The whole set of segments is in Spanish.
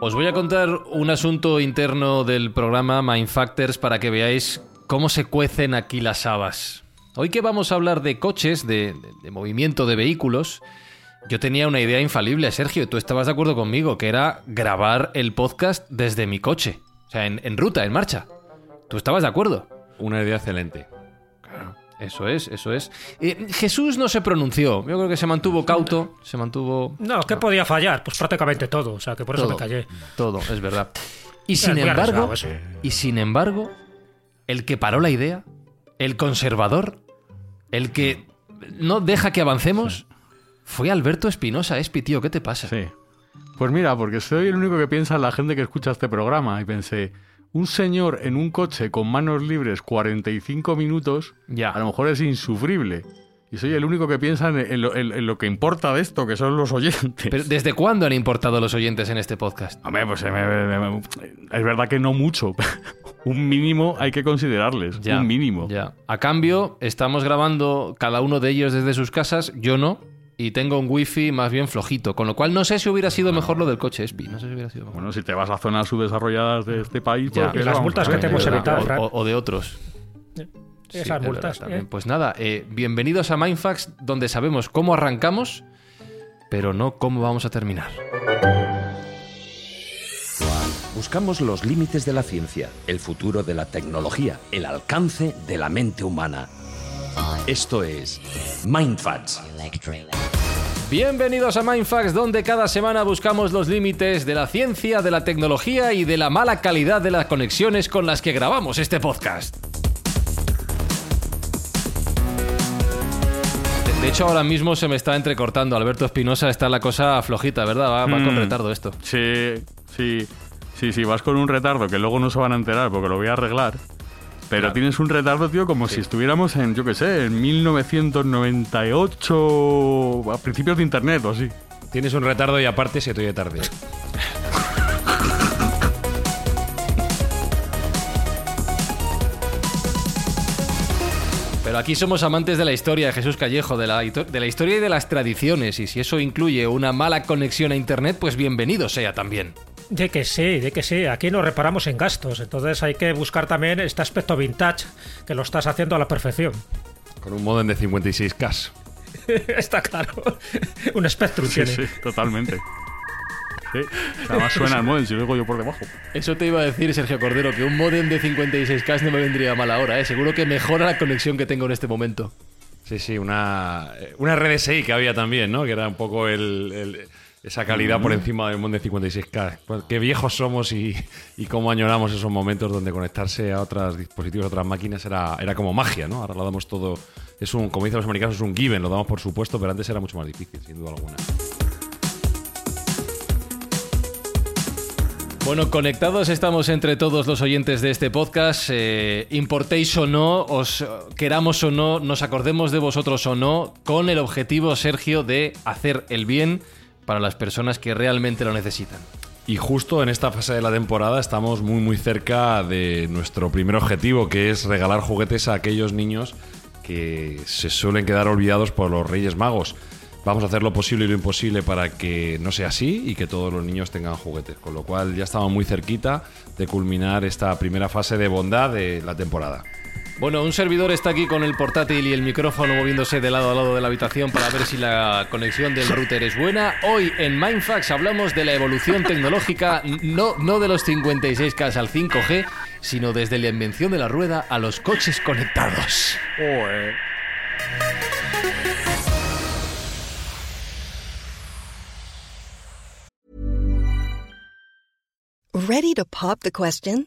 Os voy a contar un asunto interno del programa Mind Factors para que veáis cómo se cuecen aquí las habas. Hoy que vamos a hablar de coches, de, movimiento de vehículos, yo tenía una idea infalible, Sergio, tú estabas de acuerdo conmigo, que era grabar el podcast desde mi coche. O sea, en ruta, en marcha. ¿Tú estabas de acuerdo? Una idea excelente. Eso es, eso es. Eh, Jesús no se pronunció. Yo creo que se mantuvo cauto, se mantuvo No, ¿qué podía fallar? Pues prácticamente todo, o sea que por eso todo, me callé. todo, es verdad. Y Es sin embargo, y sin embargo, el que paró la idea, el conservador, el que no deja que avancemos, fue Alberto Espinosa, Espi, tío, ¿qué te pasa? Sí. Pues mira, porque soy el único que piensa en la gente que escucha este programa y pensé, un señor en un coche con manos libres 45 minutos, Ya. a lo mejor es insufrible. Y soy el único que piensa en, lo, en- en lo que importa de esto, que son los oyentes. Pero, ¿Desde cuándo han importado los oyentes en este podcast? Hombre, pues eh, me- me- me- es verdad que no mucho. un mínimo hay que considerarles. Ya, un mínimo. Ya. A cambio, estamos grabando cada uno de ellos desde sus casas, yo no, y tengo un wifi más bien flojito, con lo cual no sé si hubiera sido mejor lo del coche, Espi, no sé si hubiera sido mejor. Bueno, si te vas a zonas subdesarrolladas de este país, Ya. pues, ¿qué Y le las multas que te hemos O- evitado, o- de otros. Sí, Esas es multas. verdad también. ¿eh? Pues nada, eh, bienvenidos a Mindfax, donde sabemos cómo arrancamos, pero no cómo vamos a terminar. Buscamos los límites de la ciencia, el futuro de la tecnología, el alcance de la mente humana. Esto es Mindfats. Bienvenidos a Mindfax, donde cada semana buscamos los límites de la ciencia, de la tecnología y de la mala calidad de las conexiones con las que grabamos este podcast. De- hecho, ahora mismo se me está entrecortando. Alberto Espinosa está la cosa flojita, ¿verdad? Va, va con Mm. retardo esto. Sí, sí, sí, sí, vas con un retardo que luego no se van a enterar porque lo voy a arreglar. Pero tienes un retardo, tío, como si estuviéramos en, yo qué sé, en 1998, a principios de internet o así. Tienes un retardo y aparte se te oye tarde. Pero aquí somos amantes de la historia, Jesús Callejo, de la, de la historia y de las tradiciones. Y si eso incluye una mala conexión a Internet, pues bienvenido sea también. De que sí, de que sí. Aquí nos reparamos en gastos. Entonces hay que buscar también este aspecto vintage que lo estás haciendo a la perfección. Con un modem de 56K. Está claro. Un Spectrum Sí, tiene. sí, totalmente. Sí, además suena el modem si lo digo yo por debajo. Eso te iba a decir, Sergio Cordero, que un modem de 56K no me vendría mal ahora, ¿eh? Seguro que mejora la conexión que tengo en este momento. Sí, sí, una, una RDSI que había también, ¿no? Que era un poco el, el- esa calidad por encima del modem de 56K. Pues qué viejos somos y, y cómo añoramos esos momentos donde conectarse a otros dispositivos, a otras máquinas era, era como magia, ¿no? Ahora lo damos todo... Es un, como dicen los americanos, es un given, lo damos por supuesto, pero antes era mucho más difícil, sin duda alguna. Bueno, conectados estamos entre todos los oyentes de este podcast. eh, importéis o no, os queramos o no, nos acordemos de vosotros o no, con el objetivo, Sergio, de hacer el bien para las personas que realmente lo necesitan. Y justo en esta fase de la temporada estamos muy muy cerca de nuestro primer objetivo, que es regalar juguetes a aquellos niños que se suelen quedar olvidados por los Reyes Magos. Vamos a hacer lo posible y lo imposible para que no sea así y que todos los niños tengan juguetes. Con lo cual ya estamos muy cerquita de culminar esta primera fase de bondad de la temporada. Bueno, un servidor está aquí con el portátil y el micrófono moviéndose de lado a lado de la habitación para ver si la conexión del router es buena. Hoy en Mindfax hablamos de la evolución tecnológica, no, no de los 56K al 5G, sino desde la invención de la rueda a los coches conectados. Ready to pop the question?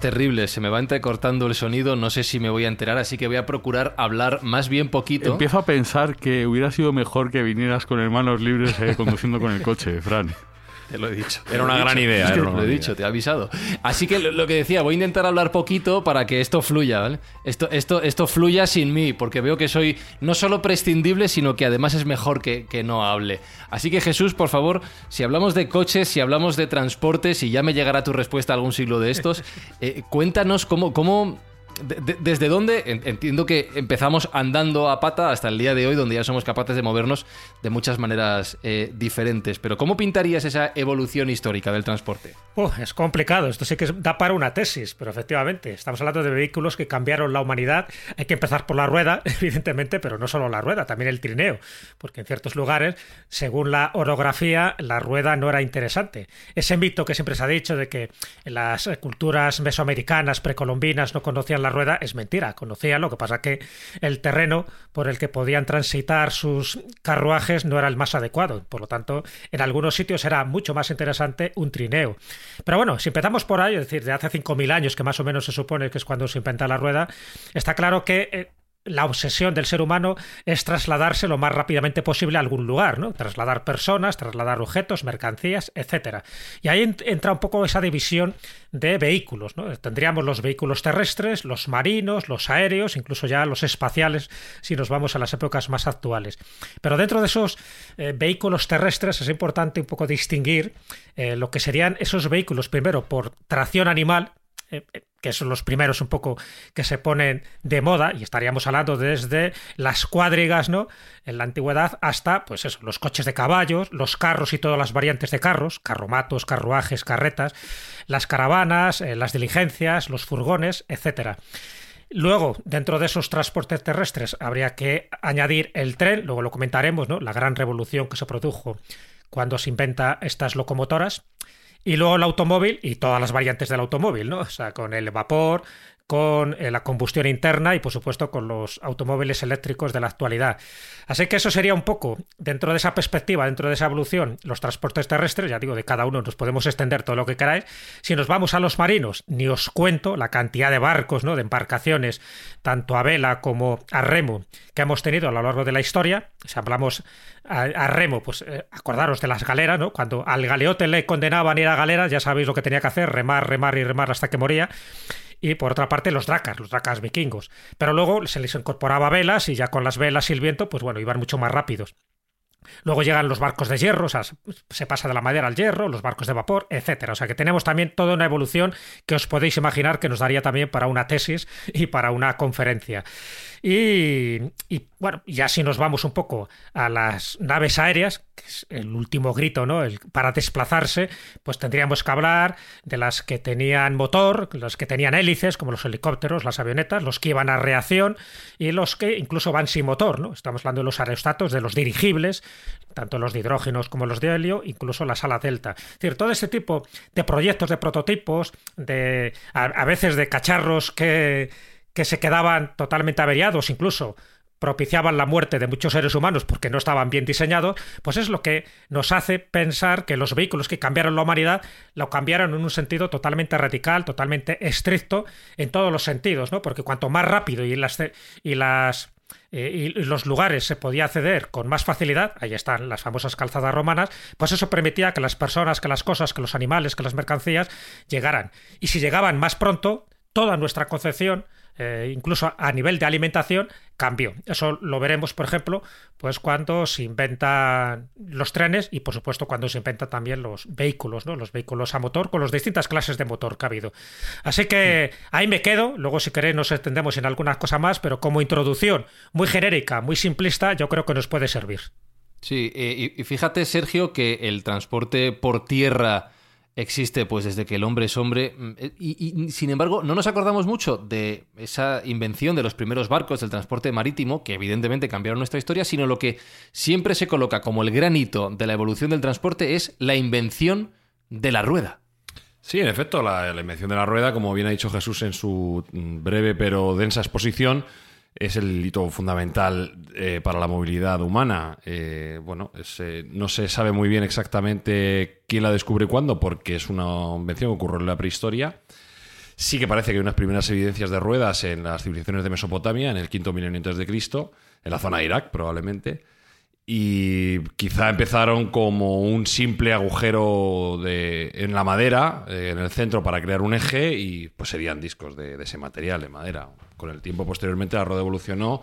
Terrible, se me va entrecortando el sonido, no sé si me voy a enterar, así que voy a procurar hablar más bien poquito. Empiezo a pensar que hubiera sido mejor que vinieras con el manos libres eh, conduciendo con el coche, Fran. Te lo he dicho. Era una gran idea. Es que era te una lo he dicho, te he avisado. Así que lo, lo que decía, voy a intentar hablar poquito para que esto fluya, ¿vale? Esto, esto, esto fluya sin mí, porque veo que soy no solo prescindible, sino que además es mejor que, que no hable. Así que Jesús, por favor, si hablamos de coches, si hablamos de transportes, y ya me llegará tu respuesta algún siglo de estos, eh, cuéntanos cómo... cómo de- de- ¿Desde dónde? En- Entiendo que empezamos andando a pata hasta el día de hoy, donde ya somos capaces de movernos de muchas maneras eh, diferentes. Pero ¿cómo pintarías esa evolución histórica del transporte? Oh, es complicado, esto sí que da para una tesis, pero efectivamente, estamos hablando de vehículos que cambiaron la humanidad. Hay que empezar por la rueda, evidentemente, pero no solo la rueda, también el trineo, porque en ciertos lugares, según la orografía, la rueda no era interesante. Ese mito que siempre se ha dicho de que las culturas mesoamericanas precolombinas no conocían la rueda es mentira, conocían, lo que pasa que el terreno por el que podían transitar sus carruajes no era el más adecuado, por lo tanto, en algunos sitios era mucho más interesante un trineo. Pero bueno, si empezamos por ahí, es decir, de hace 5.000 años, que más o menos se supone que es cuando se inventa la rueda, está claro que eh, la obsesión del ser humano es trasladarse lo más rápidamente posible a algún lugar, ¿no? Trasladar personas, trasladar objetos, mercancías, etcétera. Y ahí ent- entra un poco esa división de vehículos, ¿no? Tendríamos los vehículos terrestres, los marinos, los aéreos, incluso ya los espaciales, si nos vamos a las épocas más actuales. Pero dentro de esos eh, vehículos terrestres es importante un poco distinguir eh, lo que serían esos vehículos, primero por tracción animal, eh, que son los primeros un poco que se ponen de moda, y estaríamos hablando desde las cuadrigas, ¿no? En la antigüedad hasta, pues eso, los coches de caballos, los carros y todas las variantes de carros, carromatos, carruajes, carretas, las caravanas, eh, las diligencias, los furgones, etcétera. Luego, dentro de esos transportes terrestres, habría que añadir el tren, luego lo comentaremos, ¿no? La gran revolución que se produjo cuando se inventa estas locomotoras. Y luego el automóvil y todas las variantes del automóvil, ¿no? O sea, con el vapor, con eh, la combustión interna y, por supuesto, con los automóviles eléctricos de la actualidad. Así que eso sería un poco, dentro de esa perspectiva, dentro de esa evolución, los transportes terrestres, ya digo, de cada uno nos podemos extender todo lo que queráis. Si nos vamos a los marinos, ni os cuento la cantidad de barcos, ¿no? De embarcaciones, tanto a vela como a remo, que hemos tenido a lo largo de la historia. Si hablamos a, remo, pues eh, acordaros de las galeras, ¿no? Cuando al galeote le condenaban ir a galeras, ya sabéis lo que tenía que hacer, remar, remar y remar hasta que moría y por otra parte los dracas, los dracas vikingos. Pero luego se les incorporaba velas y ya con las velas y el viento, pues bueno, iban mucho más rápidos. Luego llegan los barcos de hierro, o sea, se pasa de la madera al hierro, los barcos de vapor, etcétera. O sea que tenemos también toda una evolución que os podéis imaginar que nos daría también para una tesis y para una conferencia. Y, y, bueno, ya si nos vamos un poco a las naves aéreas, que es el último grito, ¿no? El, para desplazarse, pues tendríamos que hablar de las que tenían motor, las que tenían hélices, como los helicópteros, las avionetas, los que iban a reacción y los que incluso van sin motor, ¿no? Estamos hablando de los aerostatos, de los dirigibles, tanto los de hidrógenos como los de helio, incluso la sala delta. Es decir, todo este tipo de proyectos, de prototipos, de a veces de cacharros que que se quedaban totalmente averiados, incluso propiciaban la muerte de muchos seres humanos porque no estaban bien diseñados, pues es lo que nos hace pensar que los vehículos que cambiaron la humanidad lo cambiaron en un sentido totalmente radical, totalmente estricto en todos los sentidos, ¿no? Porque cuanto más rápido y las y las eh, y los lugares se podía acceder con más facilidad, ahí están las famosas calzadas romanas, pues eso permitía que las personas, que las cosas, que los animales, que las mercancías llegaran. Y si llegaban más pronto, toda nuestra concepción eh, incluso a nivel de alimentación, cambió. Eso lo veremos, por ejemplo, pues cuando se inventan los trenes y, por supuesto, cuando se inventan también los vehículos, ¿no? Los vehículos a motor con las distintas clases de motor que ha habido. Así que ahí me quedo. Luego, si queréis, nos extendemos en algunas cosas más, pero como introducción muy genérica, muy simplista, yo creo que nos puede servir. Sí, eh, y fíjate, Sergio, que el transporte por tierra existe pues desde que el hombre es hombre mm, eh, y, sin embargo no nos acordamos mucho de esa invención de los primeros barcos del transporte marítimo que evidentemente cambiaron nuestra historia sino lo que siempre se coloca como el gran hito de la evolución del transporte es la invención de la rueda. Sí, en efecto, la, la invención de la rueda, como bien ha dicho Jesús en su mm, breve pero densa exposición, es el hito fundamental eh, para la movilidad humana. Eh, bueno, eh, no se sabe muy bien exactamente quién la descubre y cuándo, porque es una invención que ocurrió en la prehistoria. Sí que parece que hay unas primeras evidencias de ruedas en las civilizaciones de Mesopotamia, en el quinto milenio antes de Cristo, en la zona de Irak probablemente. Y quizá empezaron como un simple agujero de, en la madera, en el centro, para crear un eje, y pues serían discos de, de ese material, de madera, con el tiempo, posteriormente, la rueda evolucionó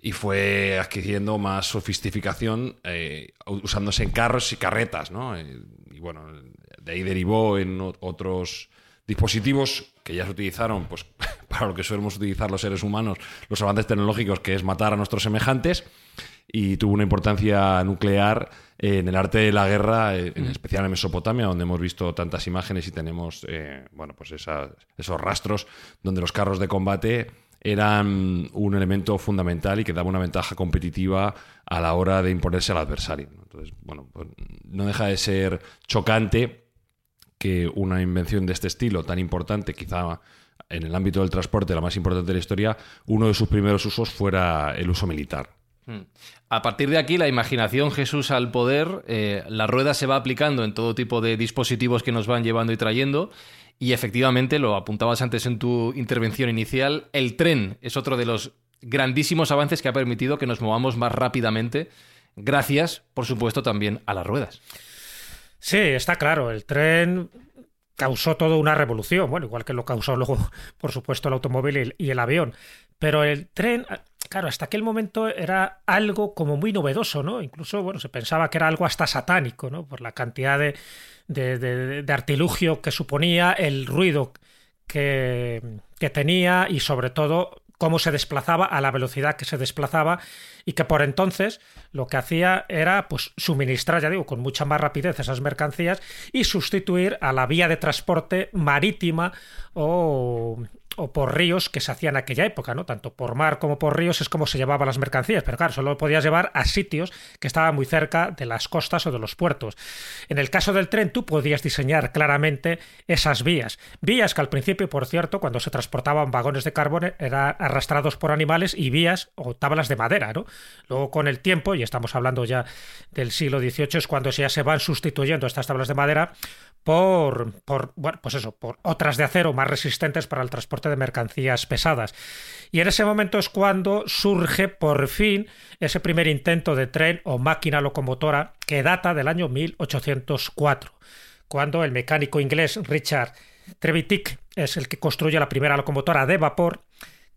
y fue adquiriendo más sofisticación eh, usándose en carros y carretas, ¿no? Eh, y bueno, de ahí derivó en otros dispositivos que ya se utilizaron pues, para lo que solemos utilizar los seres humanos, los avances tecnológicos, que es matar a nuestros semejantes, y tuvo una importancia nuclear en el arte de la guerra, eh, en mm. especial en Mesopotamia, donde hemos visto tantas imágenes y tenemos eh, bueno, pues esos rastros donde los carros de combate eran un elemento fundamental y que daba una ventaja competitiva a la hora de imponerse al adversario. Entonces, bueno, pues no deja de ser chocante que una invención de este estilo, tan importante, quizá en el ámbito del transporte, la más importante de la historia, uno de sus primeros usos fuera el uso militar. Hmm. A partir de aquí, la imaginación Jesús al poder, eh, la rueda se va aplicando en todo tipo de dispositivos que nos van llevando y trayendo. Y efectivamente, lo apuntabas antes en tu intervención inicial, el tren es otro de los grandísimos avances que ha permitido que nos movamos más rápidamente, gracias, por supuesto, también a las ruedas. Sí, está claro, el tren causó toda una revolución, bueno, igual que lo causó luego, por supuesto, el automóvil y el avión. Pero el tren, claro, hasta aquel momento era algo como muy novedoso, ¿no? Incluso, bueno, se pensaba que era algo hasta satánico, ¿no? Por la cantidad de, de, artilugio que suponía, el ruido que, que tenía y sobre todo cómo se desplazaba, a la velocidad que se desplazaba y que por entonces lo que hacía era pues suministrar, ya digo, con mucha más rapidez esas mercancías y sustituir a la vía de transporte marítima o o por ríos que se hacían en aquella época, ¿no? Tanto por mar como por ríos es como se llevaban las mercancías, pero claro, solo podías llevar a sitios que estaban muy cerca de las costas o de los puertos. En el caso del tren, tú podías diseñar claramente esas vías. Vías que al principio, por cierto, cuando se transportaban vagones de carbón, eran arrastrados por animales y vías o tablas de madera, ¿no? Luego, con el tiempo, y estamos hablando ya del siglo XVIII, es cuando ya se van sustituyendo estas tablas de madera por, por, bueno, pues eso, por otras de acero más resistentes para el transporte de mercancías pesadas. Y en ese momento es cuando surge por fin ese primer intento de tren o máquina locomotora que data del año 1804, cuando el mecánico inglés Richard Trevithick es el que construye la primera locomotora de vapor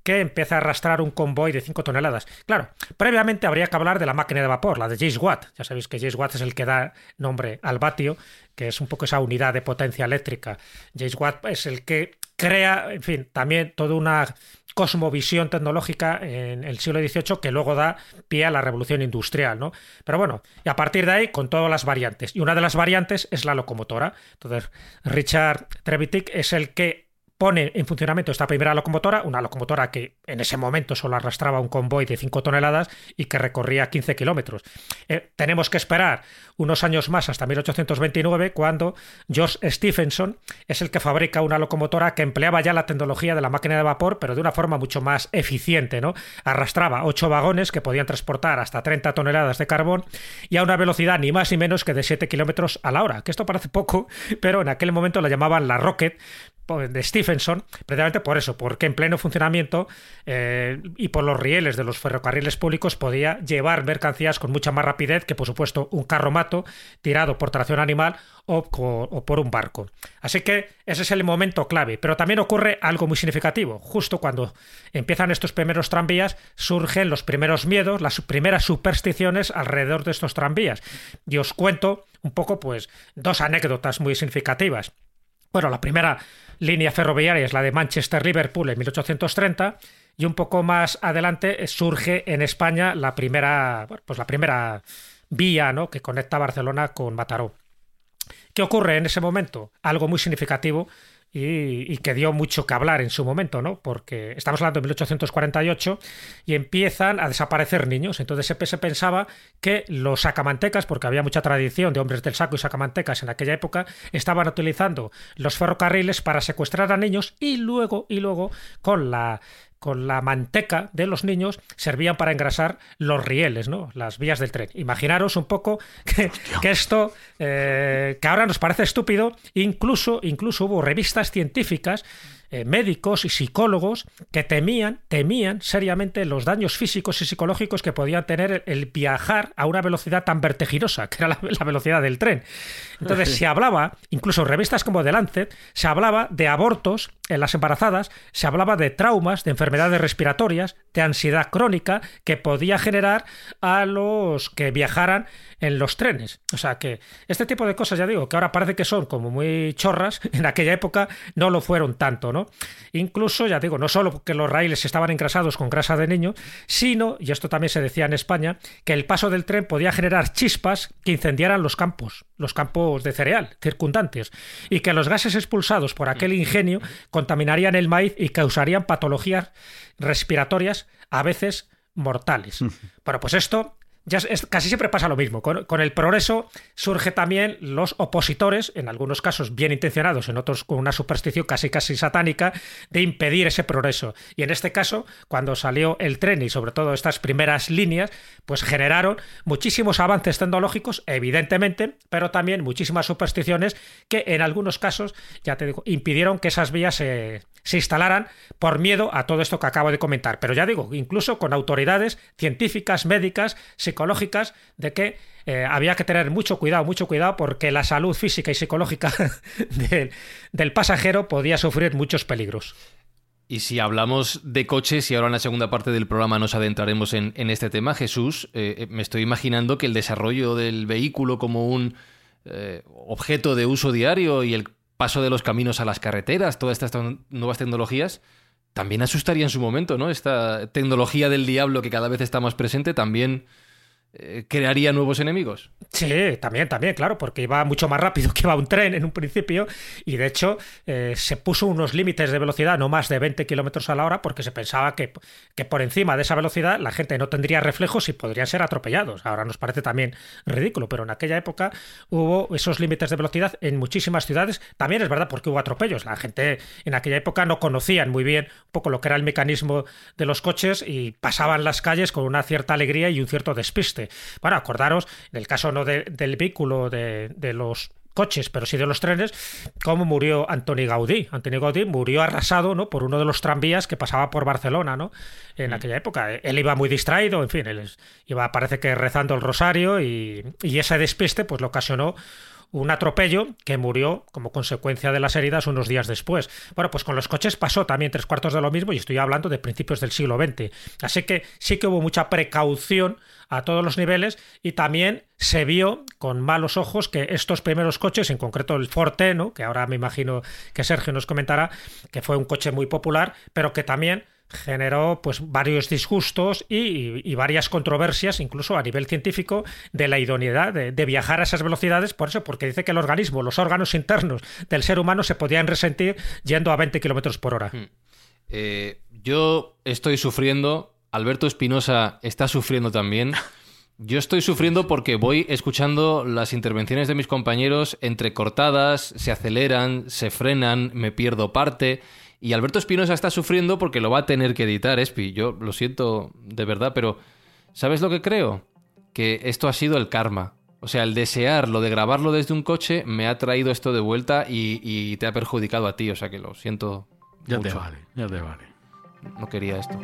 que empieza a arrastrar un convoy de 5 toneladas. Claro, previamente habría que hablar de la máquina de vapor, la de James Watt. Ya sabéis que James Watt es el que da nombre al vatio, que es un poco esa unidad de potencia eléctrica. James Watt es el que crea, en fin, también toda una cosmovisión tecnológica en el siglo XVIII que luego da pie a la revolución industrial, ¿no? Pero bueno, y a partir de ahí, con todas las variantes. Y una de las variantes es la locomotora. Entonces, Richard Trevithick es el que pone en funcionamiento esta primera locomotora, una locomotora que en ese momento solo arrastraba un convoy de 5 toneladas y que recorría 15 kilómetros. Eh, tenemos que esperar unos años más hasta 1829 cuando George Stephenson es el que fabrica una locomotora que empleaba ya la tecnología de la máquina de vapor pero de una forma mucho más eficiente. ¿no? Arrastraba 8 vagones que podían transportar hasta 30 toneladas de carbón y a una velocidad ni más ni menos que de 7 kilómetros a la hora, que esto parece poco, pero en aquel momento la llamaban la Rocket de Stephenson, precisamente por eso, porque en pleno funcionamiento eh, y por los rieles de los ferrocarriles públicos podía llevar mercancías con mucha más rapidez que, por supuesto, un carromato tirado por tracción animal o, o, por un barco. Así que ese es el momento clave. Pero también ocurre algo muy significativo. Justo cuando empiezan estos primeros tranvías, surgen los primeros miedos, las primeras supersticiones alrededor de estos tranvías. Y os cuento un poco, pues, dos anécdotas muy significativas. Bueno, la primera línea ferroviaria es la de Manchester-Liverpool en 1830 y un poco más adelante surge en España la primera, pues la primera vía ¿no? que conecta Barcelona con Mataró. ¿Qué ocurre en ese momento? Algo muy significativo y, que dio mucho que hablar en su momento, ¿no? Porque estamos hablando de 1848 y empiezan a desaparecer niños. Entonces se pensaba que los sacamantecas, porque había mucha tradición de hombres del saco y sacamantecas en aquella época, estaban utilizando los ferrocarriles para secuestrar a niños y luego, y luego, con la con la manteca de los niños servían para engrasar los rieles, ¿no? Las vías del tren. Imaginaros un poco que, esto, eh, que ahora nos parece estúpido, incluso, incluso hubo revistas científicas eh, médicos y psicólogos que temían, temían seriamente los daños físicos y psicológicos que podía tener el, viajar a una velocidad tan vertiginosa, que era la, velocidad del tren. Entonces se hablaba, incluso en revistas como The Lancet, se hablaba de abortos en las embarazadas, se hablaba de traumas, de enfermedades respiratorias, de ansiedad crónica que podía generar a los que viajaran en los trenes. O sea que este tipo de cosas, ya digo, que ahora parece que son como muy chorras, en aquella época no lo fueron tanto, ¿no? Incluso, ya digo, no solo porque los raíles estaban engrasados con grasa de niño, sino, y esto también se decía en España, que el paso del tren podía generar chispas que incendiaran los campos, los campos de cereal circundantes, y que los gases expulsados por aquel ingenio contaminarían el maíz y causarían patologías respiratorias a veces mortales. Bueno, pues esto casi siempre pasa lo mismo. Con, el progreso surge también los opositores, en algunos casos bien intencionados, en otros con una superstición casi casi satánica, de impedir ese progreso. Y en este caso, cuando salió el tren y sobre todo estas primeras líneas, pues generaron muchísimos avances tecnológicos, evidentemente, pero también muchísimas supersticiones que en algunos casos, ya te digo, impidieron que esas vías se, se instalaran por miedo a todo esto que acabo de comentar. Pero ya digo, incluso con autoridades científicas, médicas, psicológicas, de que eh, había que tener mucho cuidado, mucho cuidado, porque la salud física y psicológica del, pasajero podía sufrir muchos peligros. Y si hablamos de coches, y ahora en la segunda parte del programa nos adentraremos en, este tema, Jesús, eh, eh, me estoy imaginando que el desarrollo del vehículo como un objeto de uso diario y el paso de los caminos a las carreteras, todas estas nuevas tecnologías, también asustaría en su momento, ¿no? Esta tecnología del diablo que cada vez está más presente también crearía nuevos enemigos. Sí, también, también, claro, porque iba mucho más rápido que iba un tren en un principio y de hecho eh, se puso unos límites de velocidad no más de 20 kilómetros a la hora porque se pensaba que, que, por encima de esa velocidad la gente no tendría reflejos y podrían ser atropellados. Ahora nos parece también ridículo, pero en aquella época hubo esos límites de velocidad en muchísimas ciudades. También es verdad porque hubo atropellos. La gente en aquella época no conocían muy bien un poco lo que era el mecanismo de los coches y pasaban las calles con una cierta alegría y un cierto despiste. Bueno, acordaros, en el caso no del vehículo de, los coches, pero sí de los trenes, cómo murió Antoni Gaudí. Antoni Gaudí murió arrasado ¿no? por uno de los tranvías que pasaba por Barcelona ¿no? en mm. aquella época. Él iba muy distraído, en fin, él iba, parece que rezando el rosario y, y ese despiste pues lo ocasionó un atropello que murió como consecuencia de las heridas unos días después. Bueno, pues con los coches pasó también tres cuartos de lo mismo y estoy hablando de principios del siglo XX. Así que sí que hubo mucha precaución a todos los niveles y también se vio con malos ojos que estos primeros coches, en concreto el Forte, ¿no? que ahora me imagino que Sergio nos comentará, que fue un coche muy popular, pero que también generó pues varios disgustos y, varias controversias, incluso a nivel científico, de la idoneidad de, viajar a esas velocidades, por eso, porque dice que el organismo, los órganos internos del ser humano se podían resentir yendo a 20 kilómetros por hora. Hmm. Eh, yo estoy sufriendo, Alberto Espinosa está sufriendo también. Yo estoy sufriendo porque voy escuchando las intervenciones de mis compañeros entrecortadas, se aceleran, se frenan, me pierdo parte. Y Alberto Espinosa está sufriendo porque lo va a tener que editar, Espi. Yo lo siento de verdad, pero ¿sabes lo que creo? Que esto ha sido el karma. O sea, el desear lo de grabarlo desde un coche me ha traído esto de vuelta y, y te ha perjudicado a ti. O sea que lo siento. Ya te vale, ya te vale. No quería esto.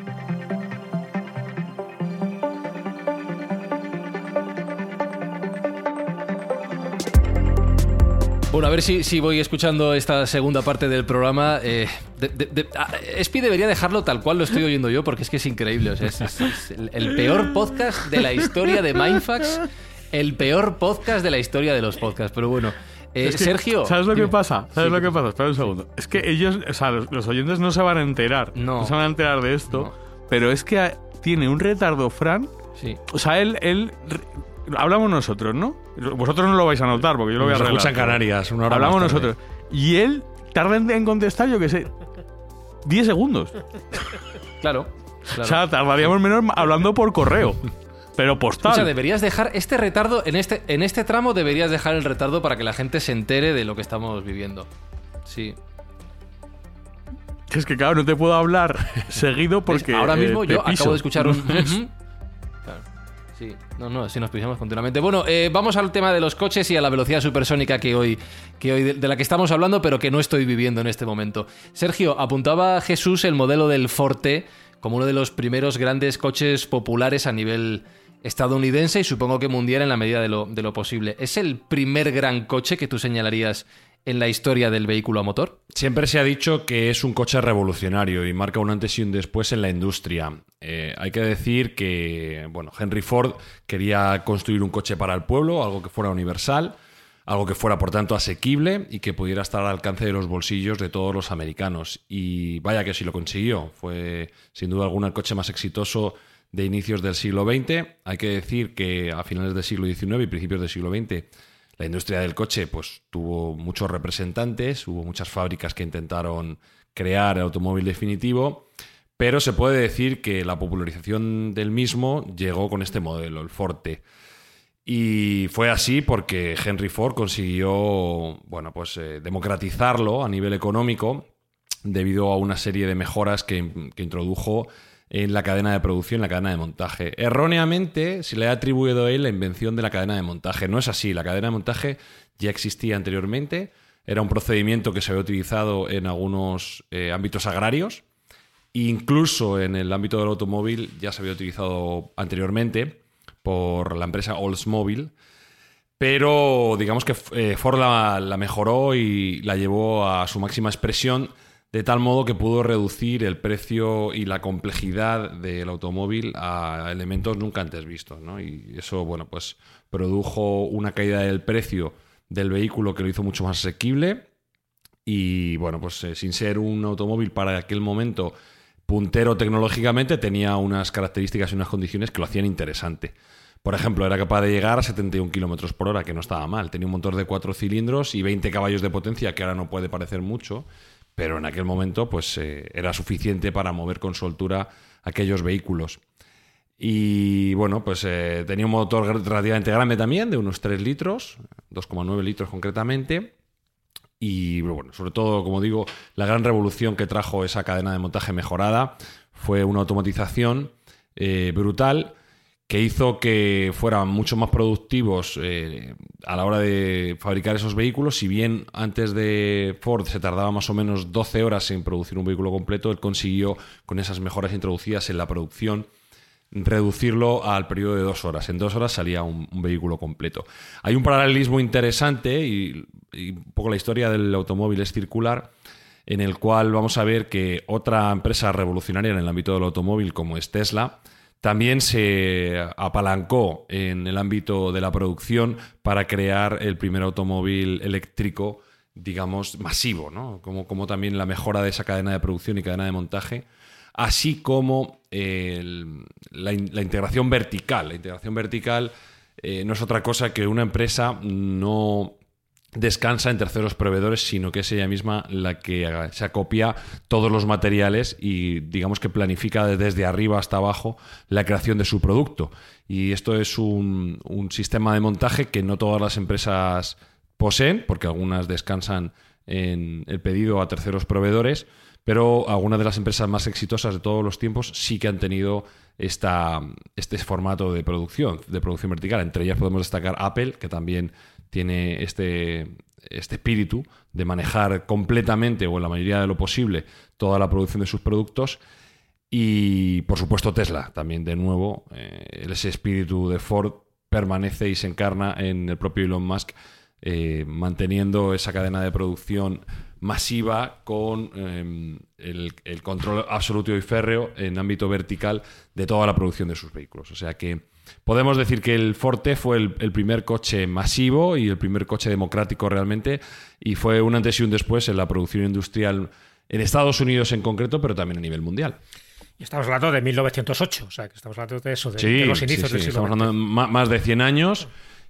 Bueno, a ver si, si voy escuchando esta segunda parte del programa. Eh, de- de- de- ah, Espi debería dejarlo tal cual lo estoy oyendo yo, porque es que es increíble. O sea, es, es- es el, el peor podcast de la historia de Mindfax. El peor podcast de la historia de los podcasts. Pero bueno, eh, Es que, Sergio. ¿Sabes lo que pasa? ¿Sabes Sí, lo que pasa? Espera un segundo. Es que ellos, o sea, los, los oyentes no se van a enterar. No. se van a enterar de esto. No. Pero es que tiene un retardo, Fran. Sí. O sea, él, él. Hablamos nosotros, ¿no? Vosotros no lo vais a notar porque yo lo voy a arreglar. escuchan Canarias, una hora Hablamos nosotros. Y él tarda en, contestar, yo que sé, 10 segundos. Claro. claro. O sea, tardaríamos menos hablando por correo. Pero postal. O sea, deberías dejar este retardo, en este, en este tramo deberías dejar el retardo para que la gente se entere de lo que estamos viviendo. Sí. Es que, claro, no te puedo hablar seguido porque. Ahora eh, mismo te yo piso. acabo de escuchar un... Sí, no, no, así nos pisamos continuamente. Bueno, eh, vamos al tema de los coches y a la velocidad supersónica que hoy, que hoy de, de la que estamos hablando, pero que no estoy viviendo en este momento. Sergio, apuntaba Jesús el modelo del Forte como uno de los primeros grandes coches populares a nivel estadounidense y supongo que mundial en la medida de lo, de lo posible. ¿Es el primer gran coche que tú señalarías en la historia del vehículo a motor? Siempre se ha dicho que es un coche revolucionario y marca un antes y un después en la industria. Eh, hay que decir que, bueno, Henry Ford quería construir un coche para el pueblo, algo que fuera universal, algo que fuera, por tanto, asequible y que pudiera estar al alcance de los bolsillos de todos los americanos. Y vaya que sí lo consiguió. Fue, sin duda alguna, el coche más exitoso de inicios del siglo XX. Hay que decir que a finales del siglo XIX y principios del siglo XX la industria del coche pues tuvo muchos representantes, hubo muchas fábricas que intentaron crear el automóvil definitivo, pero se puede decir que la popularización del mismo llegó con este modelo, el Forte. Y fue así porque Henry Ford consiguió, bueno, pues eh, democratizarlo a nivel económico debido a una serie de mejoras que, que introdujo en la cadena de producción, en la cadena de montaje. Erróneamente se le ha atribuido a él la invención de la cadena de montaje. No es así, la cadena de montaje ya existía anteriormente, era un procedimiento que se había utilizado en algunos eh, ámbitos agrarios, incluso en el ámbito del automóvil ya se había utilizado anteriormente por la empresa Oldsmobile, pero digamos que eh, Ford la, la mejoró y la llevó a su máxima expresión de tal modo que pudo reducir el precio y la complejidad del automóvil a elementos nunca antes vistos. ¿no? Y eso, bueno, pues produjo una caída del precio del vehículo que lo hizo mucho más asequible. Y bueno, pues eh, sin ser un automóvil para aquel momento puntero tecnológicamente, tenía unas características y unas condiciones que lo hacían interesante. Por ejemplo, era capaz de llegar a 71 kilómetros por hora, que no estaba mal. Tenía un motor de cuatro cilindros y 20 caballos de potencia, que ahora no puede parecer mucho, pero en aquel momento pues eh, era suficiente para mover con soltura aquellos vehículos. Y bueno, pues eh, tenía un motor relativamente grande también, de unos 3 litros, 2,9 litros concretamente. Y bueno, sobre todo, como digo, la gran revolución que trajo esa cadena de montaje mejorada fue una automatización eh, brutal que hizo que fueran mucho más productivos eh, a la hora de fabricar esos vehículos. Si bien antes de Ford se tardaba más o menos 12 horas en producir un vehículo completo, él consiguió, con esas mejoras introducidas en la producción, reducirlo al periodo de dos horas. En dos horas salía un, vehículo completo. Hay un paralelismo interesante y, y, un poco la historia del automóvil es circular, en el cual vamos a ver que otra empresa revolucionaria en el ámbito del automóvil, como es Tesla, también se apalancó en el ámbito de la producción para crear el primer automóvil eléctrico, digamos, masivo, ¿no? Como, como también la mejora de esa cadena de producción y cadena de montaje así como la, integración vertical. La integración vertical eh, no es otra cosa que una empresa no descansa en terceros proveedores, sino que es ella misma la que se acopia todos los materiales y digamos que planifica desde arriba hasta abajo la creación de su producto. Y esto es un, sistema de montaje que no todas las empresas poseen, porque algunas descansan en el pedido a terceros proveedores, pero algunas de las empresas más exitosas de todos los tiempos sí que han tenido esta, este formato de producción, de producción vertical. Entre ellas podemos destacar Apple, que también tiene este, este espíritu de manejar completamente o en la mayoría de lo posible toda la producción de sus productos. Y por supuesto Tesla, también de nuevo, eh, ese espíritu de Ford permanece y se encarna en el propio Elon Musk, eh, manteniendo esa cadena de producción masiva con em, el, control absoluto y férreo en ámbito vertical de toda la producción de sus vehículos. O sea que podemos decir que el Forte fue el, primer coche masivo y el primer coche democrático realmente y fue un antes y un después en la producción industrial en Estados Unidos en concreto, pero también a nivel mundial. Y estamos hablando de 1908, o sea, que estamos hablando de eso, de, los inicios del siglo Estamos hablando de más de 100 años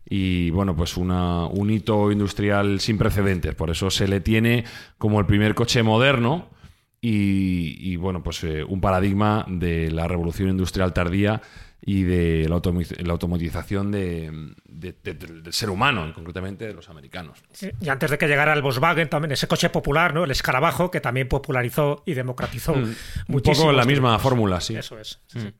y bueno, pues una, un hito industrial sin precedentes. Por eso se le tiene como el primer coche moderno y, bueno, pues eh, un paradigma de la revolución industrial tardía y de la, automatización del ser humano, concretamente de los americanos. y antes de que llegara el Volkswagen, también ese coche popular, ¿no? el escarabajo, que también popularizó y democratizó mm, Un poco la misma fórmula, sí. Eso es. Mm. Hmm.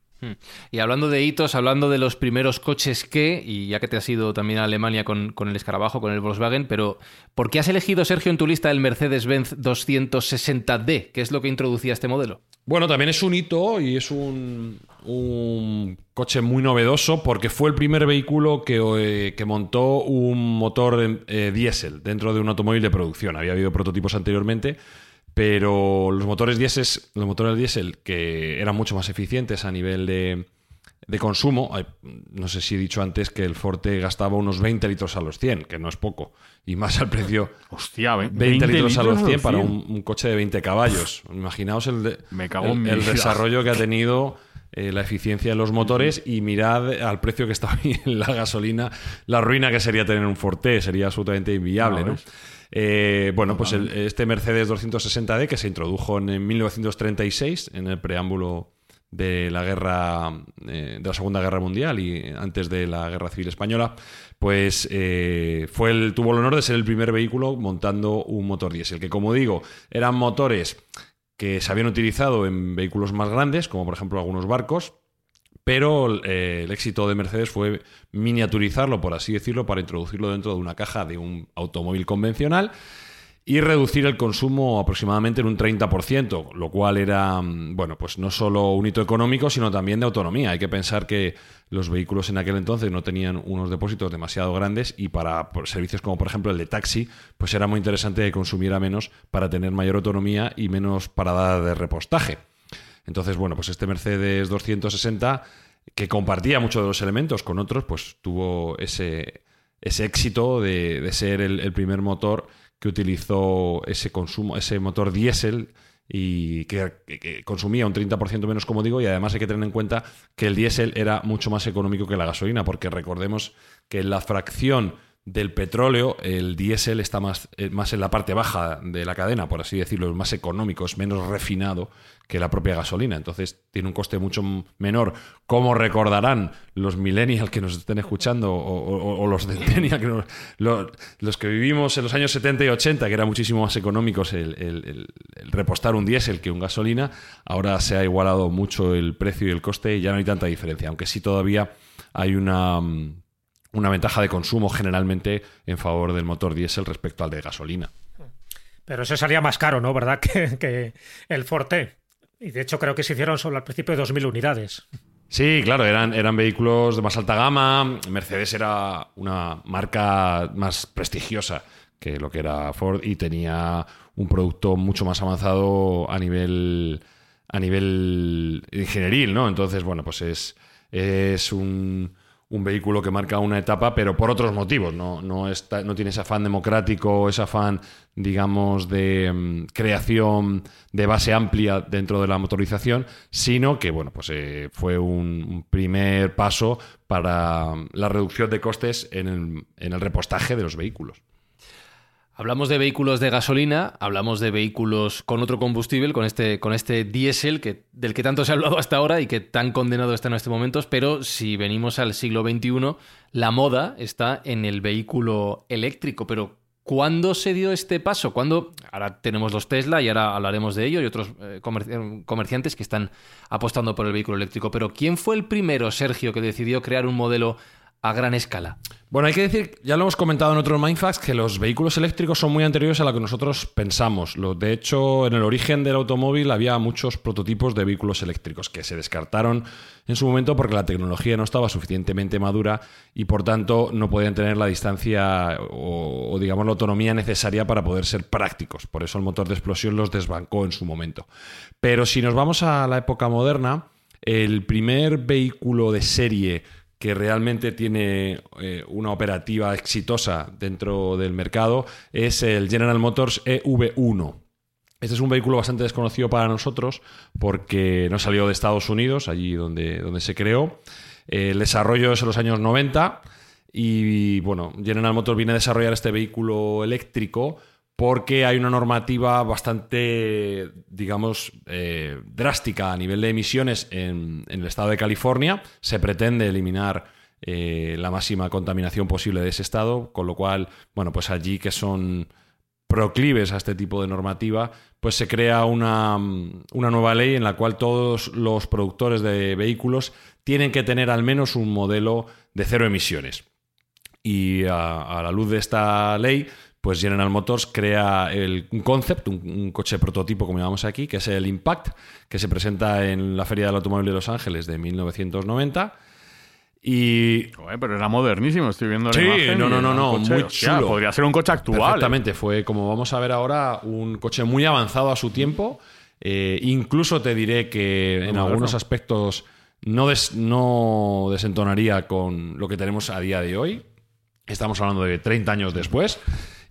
Y hablando de hitos, hablando de los primeros coches que, y ya que te has ido también a Alemania con, el escarabajo, con el Volkswagen, pero ¿por qué has elegido, Sergio, en tu lista el Mercedes-Benz 260D? ¿Qué es lo que introducía este modelo? Bueno, también es un hito y es un, coche muy novedoso porque fue el primer vehículo que, eh, montó un motor eh, diésel dentro de un automóvil de producción. Había habido prototipos anteriormente pero los motores diésel, los motores diésel que eran mucho más eficientes a nivel de, consumo, no sé si he dicho antes que el Forte gastaba unos 20 litros a los 100, que no es poco, y más al precio. Hostia, 20, litros, a los 100, para un, coche de 20 caballos. Imaginaos el, el, desarrollo que ha tenido eh, la eficiencia de los motores y mirad al precio que está hoy en la gasolina, la ruina que sería tener un Forte, sería absolutamente inviable, ¿no? Eh, bueno, pues este Mercedes 260D que se introdujo en, 1936 en el preámbulo de la guerra eh, de la Segunda Guerra Mundial y antes de la Guerra Civil Española, pues eh, fue el, tuvo el honor de ser el primer vehículo montando un motor diésel, que como digo, eran motores que se habían utilizado en vehículos más grandes, como por ejemplo algunos barcos, pero eh, el éxito de Mercedes fue miniaturizarlo, por así decirlo, para introducirlo dentro de una caja de un automóvil convencional y reducir el consumo aproximadamente en un 30%, lo cual era, mm, bueno, pues no solo un hito económico, sino también de autonomía. Hay que pensar que los vehículos en aquel entonces no tenían unos depósitos demasiado grandes y para servicios como por ejemplo el de taxi, pues era muy interesante que consumiera menos para tener mayor autonomía y menos parada de repostaje. Entonces, bueno, pues este Mercedes 260, que compartía muchos de los elementos con otros, pues tuvo ese, ese éxito de, ser el, primer motor que utilizó ese consumo, ese motor diésel y que, consumía un 30% menos, como digo, y además hay que tener en cuenta que el diésel era mucho más económico que la gasolina, porque recordemos que la fracción del petróleo, el diésel está más, eh, más en la parte baja de la cadena, por así decirlo, es más económico, es menos refinado que la propia gasolina. Entonces tiene un coste mucho menor. Como recordarán los millennials que nos estén escuchando o, los que los, que vivimos en los años 70 y 80, que era muchísimo más económicos el, repostar un diésel que un gasolina, ahora se ha igualado mucho el precio y el coste y ya no hay tanta diferencia, aunque sí todavía hay una mm, una ventaja de consumo generalmente en favor del motor diésel respecto al de gasolina. Pero eso salía más caro, ¿no? ¿Verdad? Que, el Forte. Y de hecho creo que se hicieron solo al principio de 2.000 unidades. Sí, claro, eran, eran vehículos de más alta gama. Mercedes era una marca más prestigiosa que lo que era Ford y tenía un producto mucho más avanzado a nivel a nivel ingenieril, ¿no? Entonces, bueno, pues es, es un, un vehículo que marca una etapa, pero por otros motivos. No, no, está, no tiene ese afán democrático, ese afán, digamos, de mm, creación de base amplia dentro de la motorización, sino que, bueno, pues eh, fue un, primer paso para la reducción de costes en el, en el repostaje de los vehículos. Hablamos de vehículos de gasolina, hablamos de vehículos con otro combustible, con este, con este diésel que, del que tanto se ha hablado hasta ahora y que tan condenado está en estos momentos, pero si venimos al siglo XXI, la moda está en el vehículo eléctrico. Pero, ¿Cuándo se dio este paso? ¿Cuándo? Ahora tenemos los Tesla y ahora hablaremos de ello y otros eh, comerci- comerciantes que están apostando por el vehículo eléctrico. Pero ¿quién fue el primero, Sergio, que decidió crear un modelo a gran escala? Bueno, hay que decir, ya lo hemos comentado en otros Mindfacts, que los vehículos eléctricos son muy anteriores a lo que nosotros pensamos. De hecho, en el origen del automóvil había muchos prototipos de vehículos eléctricos que se descartaron en su momento porque la tecnología no estaba suficientemente madura y por tanto no podían tener la distancia o, o, digamos la autonomía necesaria para poder ser prácticos. Por eso el motor de explosión los desbancó en su momento. Pero si nos vamos a la época moderna, el primer vehículo de serie que realmente tiene eh, una operativa exitosa dentro del mercado es el General Motors EV1. Este es un vehículo bastante desconocido para nosotros porque no salió de Estados Unidos, allí donde, donde se creó. El desarrollo es en los años 90 y bueno, General Motors viene a desarrollar este vehículo eléctrico porque hay una normativa bastante, digamos, eh, drástica a nivel de emisiones en, el estado de California. Se pretende eliminar eh, la máxima contaminación posible de ese estado, con lo cual, bueno, pues allí que son proclives a este tipo de normativa, pues se crea una, una nueva ley en la cual todos los productores de vehículos tienen que tener al menos un modelo de cero emisiones. Y a la luz de esta ley, pues General Motors crea el, un concept, un, un, coche prototipo, como llamamos aquí, que es el Impact, que se presenta en la Feria del Automóvil de Los Ángeles de 1990. Y. Joder, pero era modernísimo, estoy viendo la sí, imagen. no, no, no, no, coche, muy hostia, chulo. podría ser un coche actual. Perfectamente, fue como vamos a ver ahora, un coche muy avanzado a su tiempo. Eh, incluso te diré que en algunos aspectos no, des, no desentonaría con lo que tenemos a día de hoy. Estamos hablando de 30 años después.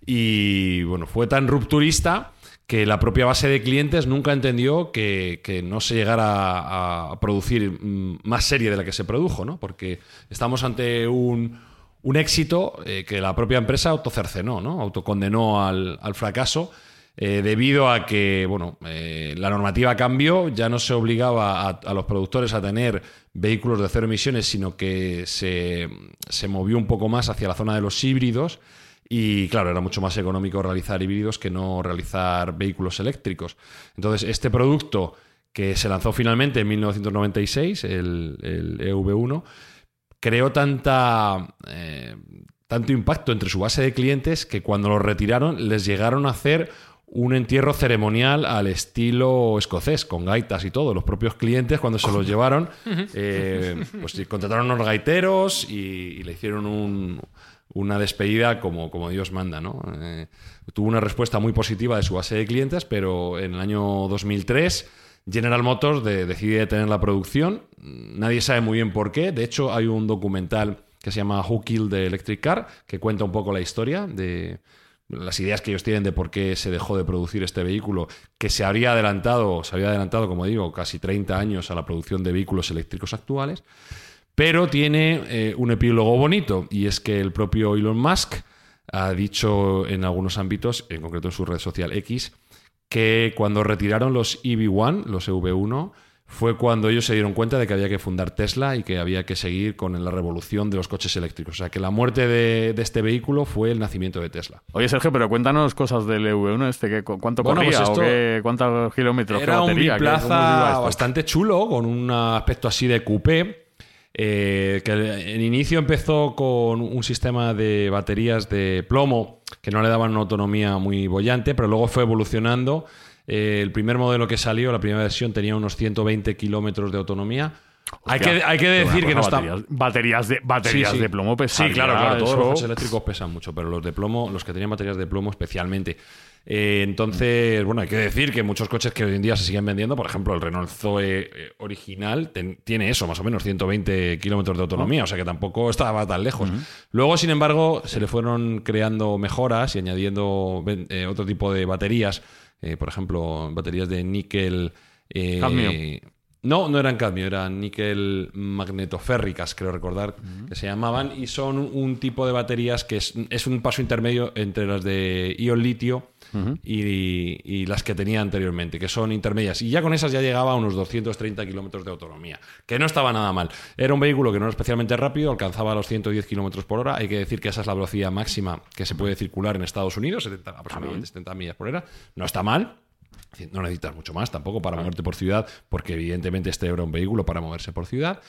Y bueno, fue tan rupturista que la propia base de clientes nunca entendió que, que no se llegara a, producir mm, más serie de la que se produjo, ¿no? Porque estamos ante un, un éxito eh, que la propia empresa autocercenó, ¿no? Autocondenó al, al fracaso. Eh, debido a que bueno, eh, la normativa cambió, ya no se obligaba a, a, los productores a tener vehículos de cero emisiones, sino que se, se movió un poco más hacia la zona de los híbridos. Y claro, era mucho más económico realizar híbridos que no realizar vehículos eléctricos. Entonces, este producto que se lanzó finalmente en 1996, el, el EV1, creó tanta, eh, tanto impacto entre su base de clientes que cuando lo retiraron les llegaron a hacer un entierro ceremonial al estilo escocés, con gaitas y todo. Los propios clientes, cuando se los llevaron, eh, pues contrataron unos gaiteros y, y le hicieron un, una despedida como, como Dios manda. ¿no? Eh, tuvo una respuesta muy positiva de su base de clientes, pero en el año 2003 General Motors de, decide detener la producción. Nadie sabe muy bien por qué. De hecho, hay un documental que se llama Who Killed the Electric Car, que cuenta un poco la historia de las ideas que ellos tienen de por qué se dejó de producir este vehículo, que se habría adelantado, se había adelantado, como digo, casi 30 años a la producción de vehículos eléctricos actuales. Pero tiene eh, un epílogo bonito, y es que el propio Elon Musk ha dicho en algunos ámbitos, en concreto en su red social X, que cuando retiraron los EV1, los EV1, fue cuando ellos se dieron cuenta de que había que fundar Tesla y que había que seguir con la revolución de los coches eléctricos. O sea, que la muerte de, de este vehículo fue el nacimiento de Tesla. Oye, Sergio, pero cuéntanos cosas del EV1 este, que, ¿cuánto Bueno, corría pues o qué, cuántos kilómetros? Era qué un batería, biplaza bastante chulo, con un aspecto así de coupé. Eh, que en inicio empezó con un sistema de baterías de plomo que no le daban una autonomía muy bollante, pero luego fue evolucionando. Eh, el primer modelo que salió, la primera versión, tenía unos 120 kilómetros de autonomía. Hay que, hay que decir que no está. Baterías, baterías de, baterías Sí, sí. de plomo pesadas. Sí, claro, claro. Todos eso- los coches eléctricos pesan mucho, pero los de plomo, los que tenían baterías de plomo especialmente. Eh, entonces, bueno, hay que decir que muchos coches que hoy en día se siguen vendiendo, por ejemplo, el Renault Zoe eh, original ten- tiene eso, más o menos 120 kilómetros de autonomía, o sea que tampoco estaba tan lejos. Luego, sin embargo, se le fueron creando mejoras y añadiendo eh, otro tipo de baterías, eh, por ejemplo, baterías de níquel. eh. No, no eran cadmio, eran níquel magnetoférricas, creo recordar que se llamaban, y son un tipo de baterías que es, es un paso intermedio entre las de ion litio y, y las que tenía anteriormente, que son intermedias. Y ya con esas ya llegaba a unos 230 kilómetros de autonomía, que no estaba nada mal. Era un vehículo que no era especialmente rápido, alcanzaba los 110 kilómetros por hora. Hay que decir que esa es la velocidad máxima que se puede circular en Estados Unidos, 70, aproximadamente 70 millas por hora. No está mal, no necesitas mucho más tampoco para moverte por ciudad, porque evidentemente este era un vehículo para moverse por ciudad.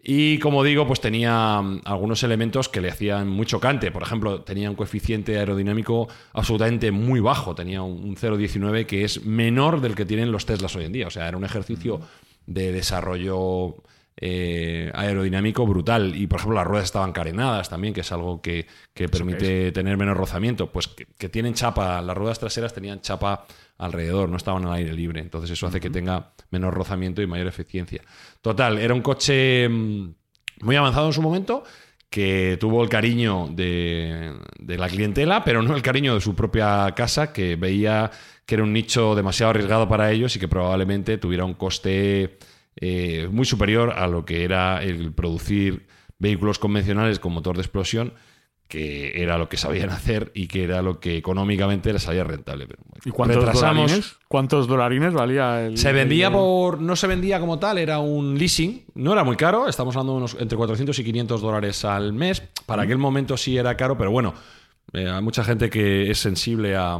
Y como digo, pues tenía mm, algunos elementos que le hacían muy chocante. Por ejemplo, tenía un coeficiente aerodinámico absolutamente muy bajo. Tenía un 0,19 que es menor del que tienen los Teslas hoy en día. O sea, era un ejercicio de desarrollo eh, aerodinámico brutal. Y por ejemplo, las ruedas estaban carenadas también, que es algo que, que permite tener menos rozamiento. Pues que, que, tienen chapa, las ruedas traseras tenían chapa alrededor, no estaban al aire libre. Entonces, eso hace que tenga menos rozamiento y mayor eficiencia. Total, era un coche mm, muy avanzado en su momento que tuvo el cariño de, de, la clientela, pero no el cariño de su propia casa, que veía que era un nicho demasiado arriesgado para ellos y que probablemente tuviera un coste eh, muy superior a lo que era el producir vehículos convencionales con motor de explosión, que era lo que sabían hacer y que era lo que económicamente les salía rentable. Pero, bueno, ¿Y cuántos dolarines, cuántos dolarines valía el.? Se vendía por. No se vendía como tal, era un leasing. No era muy caro, estamos hablando de unos entre 400 y 500 dólares al mes. Para aquel momento sí era caro, pero bueno, eh, hay mucha gente que es sensible a,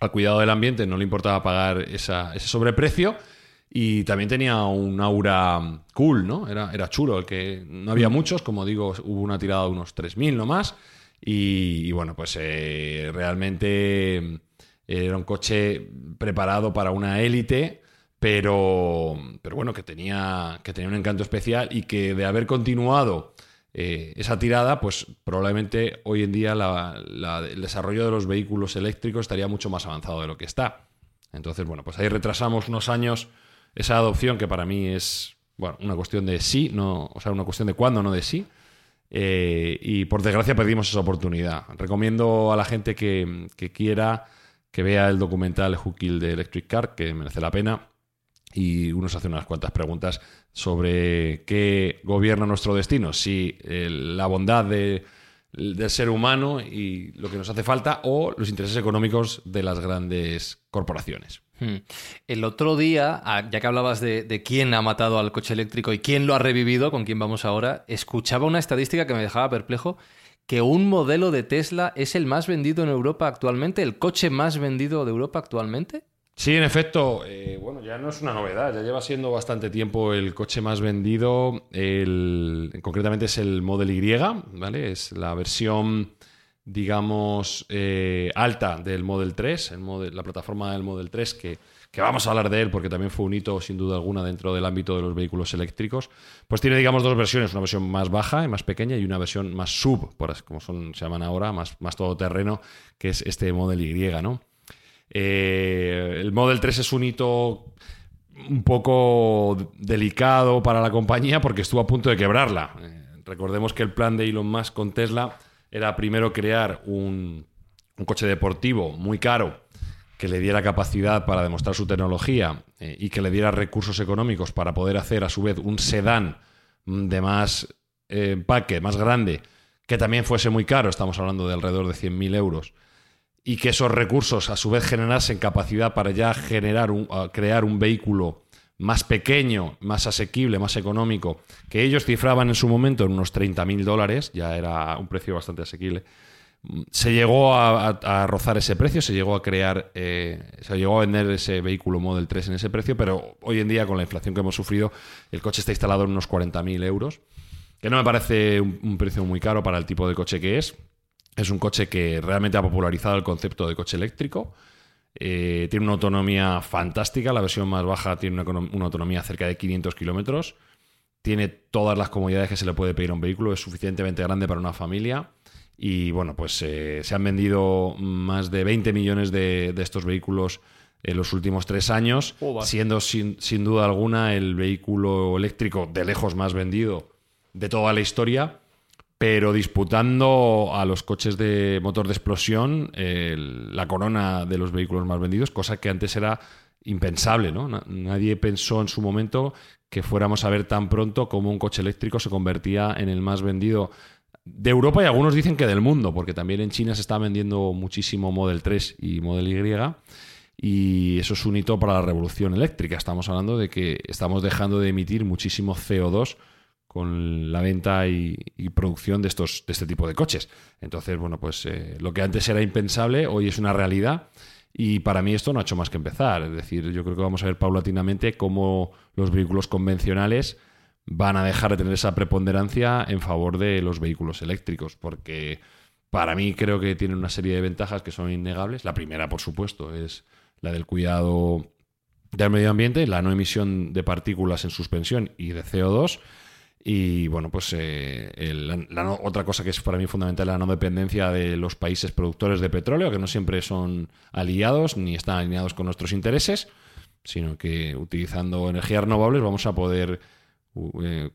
al cuidado del ambiente, no le importaba pagar esa, ese sobreprecio. Y también tenía un aura cool, ¿no? Era, era chulo, el que no había muchos, como digo, hubo una tirada de unos 3.000 nomás. Y, y bueno, pues eh, realmente era un coche preparado para una élite, pero, pero bueno, que tenía, que tenía un encanto especial y que de haber continuado eh, esa tirada, pues probablemente hoy en día la, la, el desarrollo de los vehículos eléctricos estaría mucho más avanzado de lo que está. Entonces, bueno, pues ahí retrasamos unos años esa adopción que para mí es bueno, una cuestión de sí, no, o sea, una cuestión de cuándo, no de sí. Eh, y por desgracia perdimos esa oportunidad. Recomiendo a la gente que, que quiera que vea el documental Who Killed the Electric Car, que merece la pena. Y uno se hace unas cuantas preguntas sobre qué gobierna nuestro destino, si eh, la bondad de, del ser humano y lo que nos hace falta o los intereses económicos de las grandes corporaciones. Hmm. El otro día, ah, ya que hablabas de, quién ha matado al coche eléctrico y quién lo ha revivido, con quién vamos ahora, escuchaba una estadística que me dejaba perplejo, que un modelo de Tesla es el más vendido en Europa actualmente, el coche más vendido de Europa actualmente. Sí, en efecto, eh, bueno, ya no es una novedad, ya lleva siendo bastante tiempo el coche más vendido, el, concretamente es el Model Y, ¿vale? Es la versión digamos, eh, alta del Model 3, el model, la plataforma del Model 3, que, que, vamos a hablar de él porque también fue un hito, sin duda alguna, dentro del ámbito de los vehículos eléctricos, pues tiene, digamos, dos versiones, una versión más baja y más pequeña y una versión más sub, como son, se llaman ahora, más, más todoterreno, que es este Model Y, ¿no? Eh, el Model 3 es un hito un poco delicado para la compañía porque estuvo a punto de quebrarla. Eh, recordemos que el plan de Elon Musk con Tesla era primero crear un, un coche deportivo muy caro que le diera capacidad para demostrar su tecnología eh, y que le diera recursos económicos para poder hacer a su vez un sedán de más eh, empaque, más grande, que también fuese muy caro, estamos hablando de alrededor de 100.000 euros, y que esos recursos a su vez generasen capacidad para ya generar un, crear un vehículo más pequeño, más asequible, más económico, que ellos cifraban en su momento en unos 30.000 dólares, ya era un precio bastante asequible, se llegó a, rozar ese precio, se llegó a crear, eh, se llegó a vender ese vehículo Model 3 en ese precio, pero hoy en día con la inflación que hemos sufrido, el coche está instalado en unos 40.000 euros, que no me parece un precio muy caro para el tipo de coche que es. Es un coche que realmente ha popularizado el concepto de coche eléctrico. Eh, tiene una autonomía fantástica. La versión más baja tiene una, una autonomía cerca de 500 kilómetros. Tiene todas las comodidades que se le puede pedir a un vehículo. Es suficientemente grande para una familia. Y bueno, pues eh, se han vendido más de 20 millones de, de, estos vehículos en los últimos tres años, oh, siendo sin, sin, duda alguna el vehículo eléctrico de lejos más vendido de toda la historia pero disputando a los coches de motor de explosión la corona de los vehículos más vendidos, cosa que antes era impensable, ¿no? Nadie pensó en su momento que fuéramos a ver tan pronto como un coche eléctrico se convertía en el más vendido de Europa y algunos dicen que del mundo, porque también en China se está vendiendo muchísimo Model 3 y Model Y. Y eso es un hito para la revolución eléctrica. Estamos hablando de que estamos dejando de emitir muchísimo CO2 con la venta y, producción de, estos, de este tipo de coches. Entonces, bueno, pues eh, lo que antes era impensable, hoy es una realidad. Y para mí esto no ha hecho más que empezar. Es decir, yo creo que vamos a ver paulatinamente cómo los vehículos convencionales van a dejar de tener esa preponderancia en favor de los vehículos eléctricos, porque para mí creo que tienen una serie de ventajas que son innegables. La primera, por supuesto, es la del cuidado del medio ambiente, la no emisión de partículas en suspensión y de CO2. Y bueno, pues eh, la, otra cosa que es para mí fundamental es la no dependencia de los países productores de petróleo, que no siempre son aliados ni están alineados con nuestros intereses, sino que utilizando energías renovables vamos a poder eh,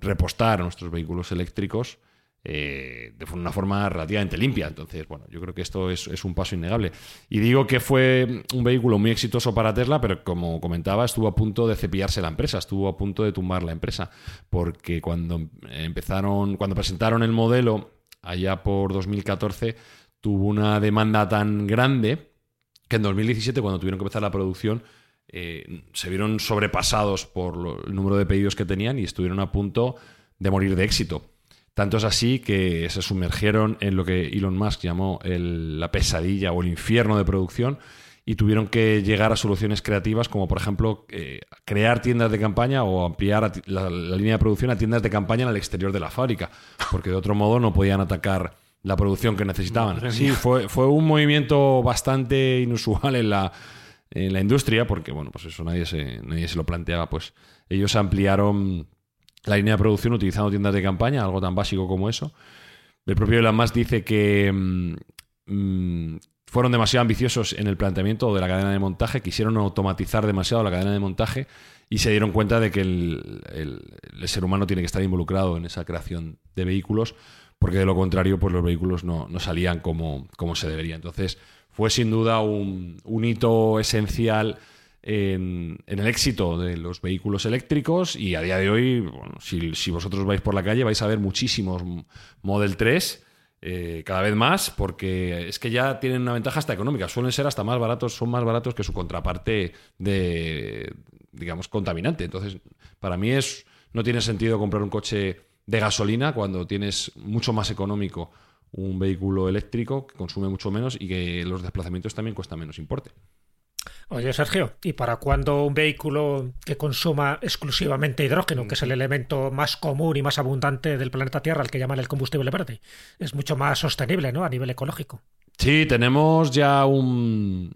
repostar nuestros vehículos eléctricos eh, de una forma relativamente limpia. Entonces, bueno, yo creo que esto es, un paso innegable. Y digo que fue un vehículo muy exitoso para Tesla, pero como comentaba, estuvo a punto de cepillarse la empresa, estuvo a punto de tumbar la empresa, porque cuando empezaron, cuando presentaron el modelo allá por 2014, tuvo una demanda tan grande que en 2017, cuando tuvieron que empezar la producción, eh, se vieron sobrepasados por el número de pedidos que tenían y estuvieron a punto de morir de éxito. Tanto es así que se sumergieron en lo que Elon Musk llamó la pesadilla o el infierno de producción y tuvieron que llegar a soluciones creativas como por ejemplo eh, crear tiendas de campaña o ampliar la, línea de producción a tiendas de campaña en el exterior de la fábrica, porque de otro modo no podían atacar la producción que necesitaban. Sí, fue, fue un movimiento bastante inusual en la, en la industria, porque bueno, pues eso nadie se, nadie se lo planteaba, pues ellos ampliaron la línea de producción utilizando tiendas de campaña, algo tan básico como eso. El propio Elon Musk dice que mm, mm, fueron demasiado ambiciosos en el planteamiento de la cadena de montaje, quisieron automatizar demasiado la cadena de montaje y se dieron cuenta de que el, ser humano tiene que estar involucrado en esa creación de vehículos, porque de lo contrario, pues los vehículos no, salían como, como, se debería. Entonces, fue sin duda un, un hito esencial en, el éxito de los vehículos eléctricos y a día de hoy, si, vosotros vais por la calle vais a ver muchísimos Model 3. Eh, cada vez más, porque es que ya tienen una ventaja hasta económica. Suelen ser hasta más baratos, son más baratos que su contraparte de, digamos, contaminante. Entonces, para mí es no tiene sentido comprar un coche de gasolina cuando tienes mucho más económico un vehículo eléctrico que consume mucho menos y que los desplazamientos también cuesta menos importe. Oye, Sergio, ¿y para cuándo un vehículo que consuma exclusivamente hidrógeno, que es el elemento más común y más abundante del planeta Tierra, al que llaman el combustible verde, es mucho más sostenible, ¿no? A nivel ecológico. Sí, tenemos ya un,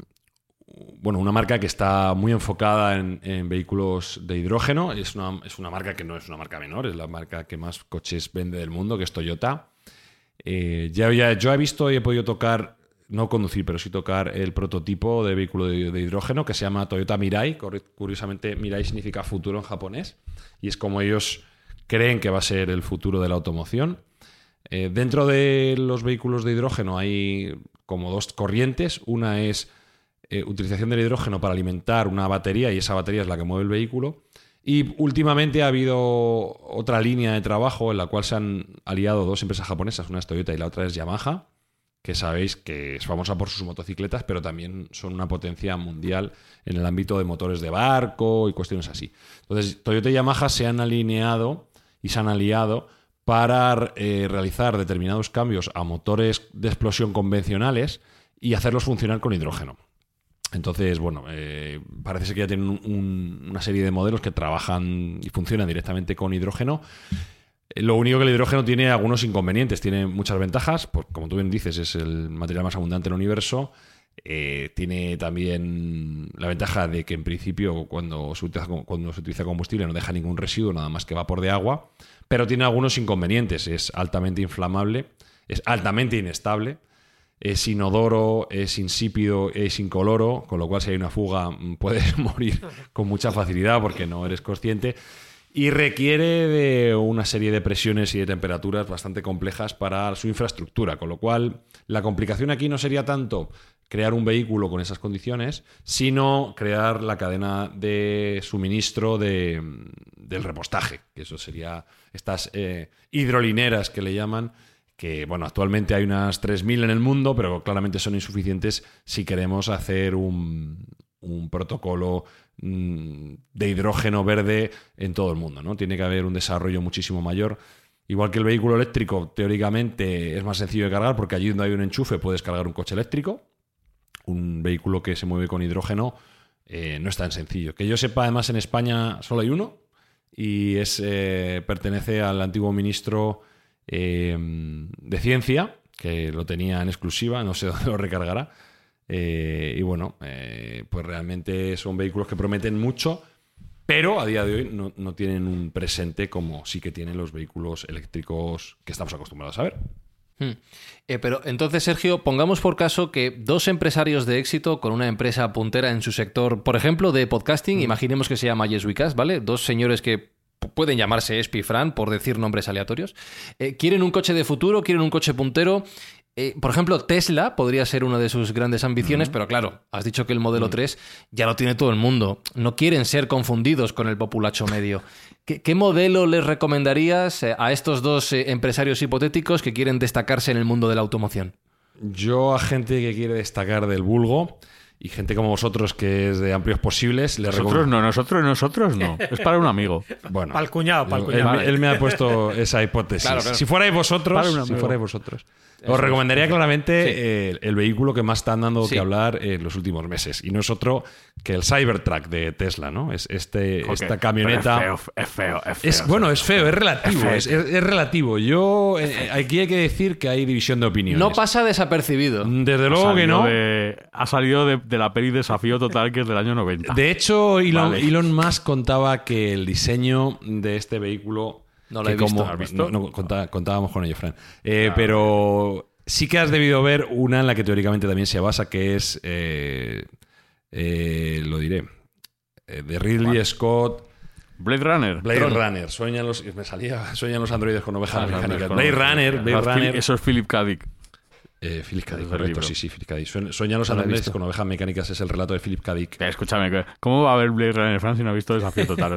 bueno, una marca que está muy enfocada en, vehículos de hidrógeno. Es una, es una, marca que no es una marca menor, es la marca que más coches vende del mundo, que es Toyota. Eh, ya, ya, yo he visto y he podido tocar no conducir, pero sí tocar el prototipo de vehículo de, hidrógeno que se llama Toyota Mirai. Curiosamente, Mirai significa futuro en japonés y es como ellos creen que va a ser el futuro de la automoción. Eh, dentro de los vehículos de hidrógeno hay como dos corrientes. Una es eh, utilización del hidrógeno para alimentar una batería y esa batería es la que mueve el vehículo. Y últimamente ha habido otra línea de trabajo en la cual se han aliado dos empresas japonesas, una es Toyota y la otra es Yamaha, que sabéis que es famosa por sus motocicletas, pero también son una potencia mundial en el ámbito de motores de barco y cuestiones así. Entonces, Toyota y Yamaha se han alineado y se han aliado para eh, realizar determinados cambios a motores de explosión convencionales y hacerlos funcionar con hidrógeno. Entonces, bueno, eh, parece ser que ya tienen una serie de modelos que trabajan y funcionan directamente con hidrógeno. Lo único que el hidrógeno tiene algunos inconvenientes, tiene muchas ventajas, pues, como tú bien dices, es el material más abundante en el universo. Eh, tiene también la ventaja de que en principio cuando se, utiliza, cuando se utiliza combustible no deja ningún residuo, nada más que vapor de agua, pero tiene algunos inconvenientes. Es altamente inflamable, es altamente inestable, es inodoro, es insípido, es incoloro, con lo cual si hay una fuga puedes morir con mucha facilidad porque no eres consciente y requiere de una serie de presiones y de temperaturas bastante complejas para su infraestructura, con lo cual la complicación aquí no sería tanto crear un vehículo con esas condiciones, sino crear la cadena de suministro de, del repostaje, que eso sería estas eh, hidrolineras que le llaman, que bueno, actualmente hay unas 3.000 en el mundo, pero claramente son insuficientes si queremos hacer un, un protocolo mm, de hidrógeno verde en todo el mundo, ¿no? Tiene que haber un desarrollo muchísimo mayor. Igual que el vehículo eléctrico, teóricamente es más sencillo de cargar porque allí donde hay un enchufe puedes cargar un coche eléctrico. Un vehículo que se mueve con hidrógeno eh, no es tan sencillo. Que yo sepa, además en España solo hay uno y es eh, pertenece al antiguo ministro eh, de Ciencia, que lo tenía en exclusiva, no sé dónde lo recargará eh, y bueno, eh, pues realmente son vehículos que prometen mucho, pero a día de hoy no, no, tienen un presente como sí que tienen los vehículos eléctricos que estamos acostumbrados a ver. Hmm. Eh, pero entonces, Sergio, pongamos por caso que dos empresarios de éxito con una empresa puntera en su sector, por ejemplo, de podcasting, hmm. imaginemos que se llama Yes ¿vale? Dos señores que pueden llamarse Espifran, por decir nombres aleatorios, eh, quieren un coche de futuro, quieren un coche puntero eh, por ejemplo, Tesla podría ser una de sus grandes ambiciones, pero claro, has dicho que el modelo 3 ya lo tiene todo el mundo. No quieren ser confundidos con el populacho medio. ¿Qué, modelo les recomendarías eh, a estos dos eh, empresarios hipotéticos que quieren destacarse en el mundo de la automoción? Yo a gente que quiere destacar del vulgo y gente como vosotros que es de amplios posibles, le Nosotros no, nosotros, nosotros no. Es para un amigo. Bueno, para el cuñado, para el cuñado. Él, me ha puesto esa hipótesis. Si fuerais vosotros, si fuerais vosotros. Os recomendaría claramente el, vehículo que más está dando que hablar en los últimos meses. Y no es otro que el Cybertruck de Tesla, ¿no? Es este, esta camioneta. Es feo, es feo, es feo. bueno, es feo, es relativo. Es, relativo. Yo. Eh, aquí hay que decir que hay división de opiniones. No pasa desapercibido. Desde luego que no. ha salido de, la peri Desafío Total, que es del año 90. De hecho, Elon, Elon Musk contaba que el diseño de este vehículo no lo he visto. No, contábamos con ello, Fran. Eh, pero sí que has debido ver una en la que teóricamente también se basa, que es. Eh, eh, lo diré. de Ridley Scott. Blade Runner. Blade Runner. Sueñan los, me salía, sueñan los androides con ovejas mecánicas. Blade Runner. Blade Runner. Eso es Philip K. Dick. Eh, Philip K. Dick, correcto, sí, sí, Philip K. Dick. Sueñan los androides con ovejas mecánicas es el relato de Philip K. Dick. escúchame, ¿cómo va a haber Blade Runner France si no ha visto Desafío Total?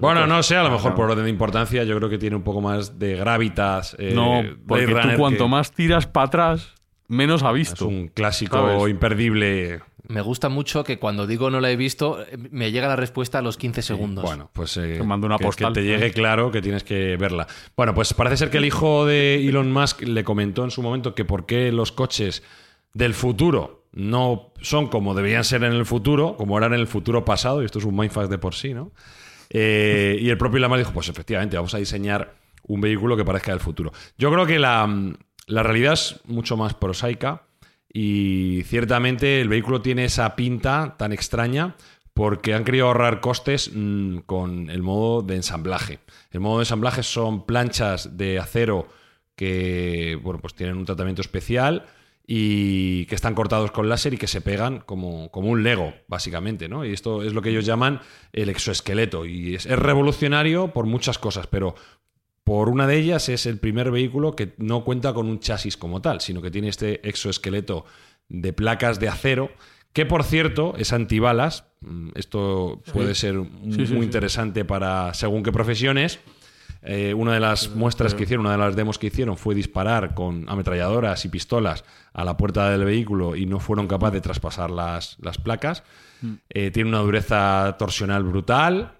bueno, no sé, a lo mejor por orden de importancia yo creo que tiene un poco más de gravitas. Eh, no, porque tú cuanto más tiras para atrás, menos ha visto. Es un clásico imperdible me gusta mucho que cuando digo no la he visto, me llega la respuesta a los 15 segundos. bueno, pues eh, te mando una que, que te llegue claro que tienes que verla. Bueno, pues parece ser que el hijo de Elon Musk le comentó en su momento que por qué los coches del futuro no son como debían ser en el futuro, como eran en el futuro pasado, y esto es un mindfuck de por sí, ¿no? Eh, y el propio Elon Musk dijo, pues efectivamente, vamos a diseñar un vehículo que parezca del futuro. Yo creo que la, la realidad es mucho más prosaica y ciertamente el vehículo tiene esa pinta tan extraña porque han querido ahorrar costes mm, con el modo de ensamblaje. El modo de ensamblaje son planchas de acero que bueno, pues tienen un tratamiento especial y que están cortados con láser y que se pegan como, como, un Lego, básicamente, ¿no? Y esto es lo que ellos llaman el exoesqueleto. Y es revolucionario por muchas cosas, pero por una de ellas es el primer vehículo que no cuenta con un chasis como tal, sino que tiene este exoesqueleto de placas de acero, que por cierto es antibalas. Mm, esto puede ser muy interesante para según qué profesiones. Eh, una de las muestras que hicieron, una de las demos que hicieron fue disparar con ametralladoras y pistolas a la puerta del vehículo y no fueron capaces de traspasar las, las placas. Mm. Eh, tiene una dureza torsional brutal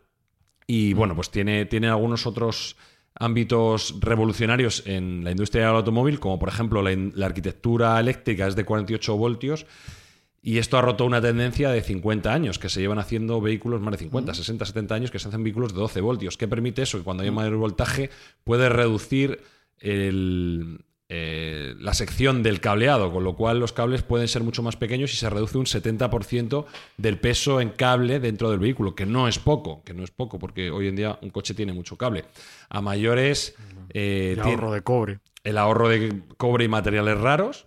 y bueno, pues tiene, tiene algunos otros ámbitos revolucionarios en la industria del automóvil, como por ejemplo la, arquitectura eléctrica es de 48 voltios. Y esto ha roto una tendencia de 50 años, que se llevan haciendo vehículos más de 50, 60, 70 años, que se hacen vehículos de 12 voltios. ¿Qué permite eso? Que cuando hay mayor voltaje puede reducir el, eh, la sección del cableado, con lo cual los cables pueden ser mucho más pequeños y se reduce un 70% del peso en cable dentro del vehículo, que no es poco, que no es poco, porque hoy en día un coche tiene mucho cable. A mayores... Eh, el ahorro de cobre. El ahorro de cobre y materiales raros.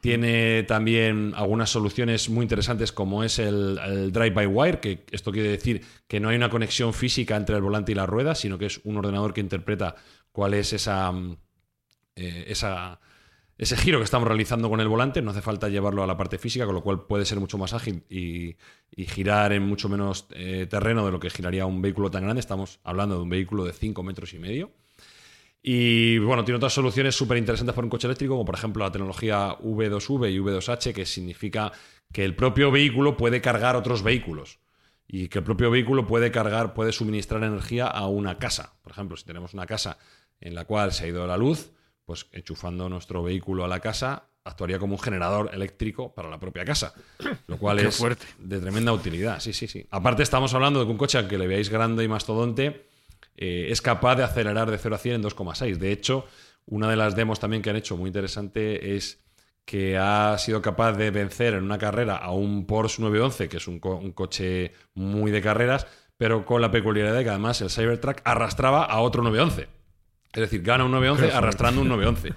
Tiene también algunas soluciones muy interesantes como es el, el drive-by-wire, que esto quiere decir que no hay una conexión física entre el volante y la rueda, sino que es un ordenador que interpreta cuál es esa, mm, eh, ese giro que estamos realizando con el volante. No hace falta llevarlo a la parte física, con lo cual puede ser mucho más ágil y, y girar en mucho menos eh, terreno de lo que giraría un vehículo tan grande. Estamos hablando de un vehículo de 5 metros y medio. Y bueno, tiene otras soluciones súper interesantes para un coche eléctrico, como por ejemplo la tecnología V2V y V2H, que significa que el propio vehículo puede cargar otros vehículos. Y que el propio vehículo puede cargar, puede suministrar energía a una casa. Por ejemplo, si tenemos una casa en la cual se ha ido la luz, pues enchufando nuestro vehículo a la casa, actuaría como un generador eléctrico para la propia casa. Lo cual Qué es fuerte. de tremenda utilidad. Sí, sí, sí. Aparte, estamos hablando de que un coche, aunque le veáis grande y mastodonte, eh, es capaz de acelerar de 0 a 100 en 2,6. De hecho, una de las demos también que han hecho muy interesante es que ha sido capaz de vencer en una carrera a un Porsche 911, que es un, co- un coche muy de carreras, pero con la peculiaridad de que además el Cybertruck arrastraba a otro 911. Es decir, gana un 911 arrastrando un 911.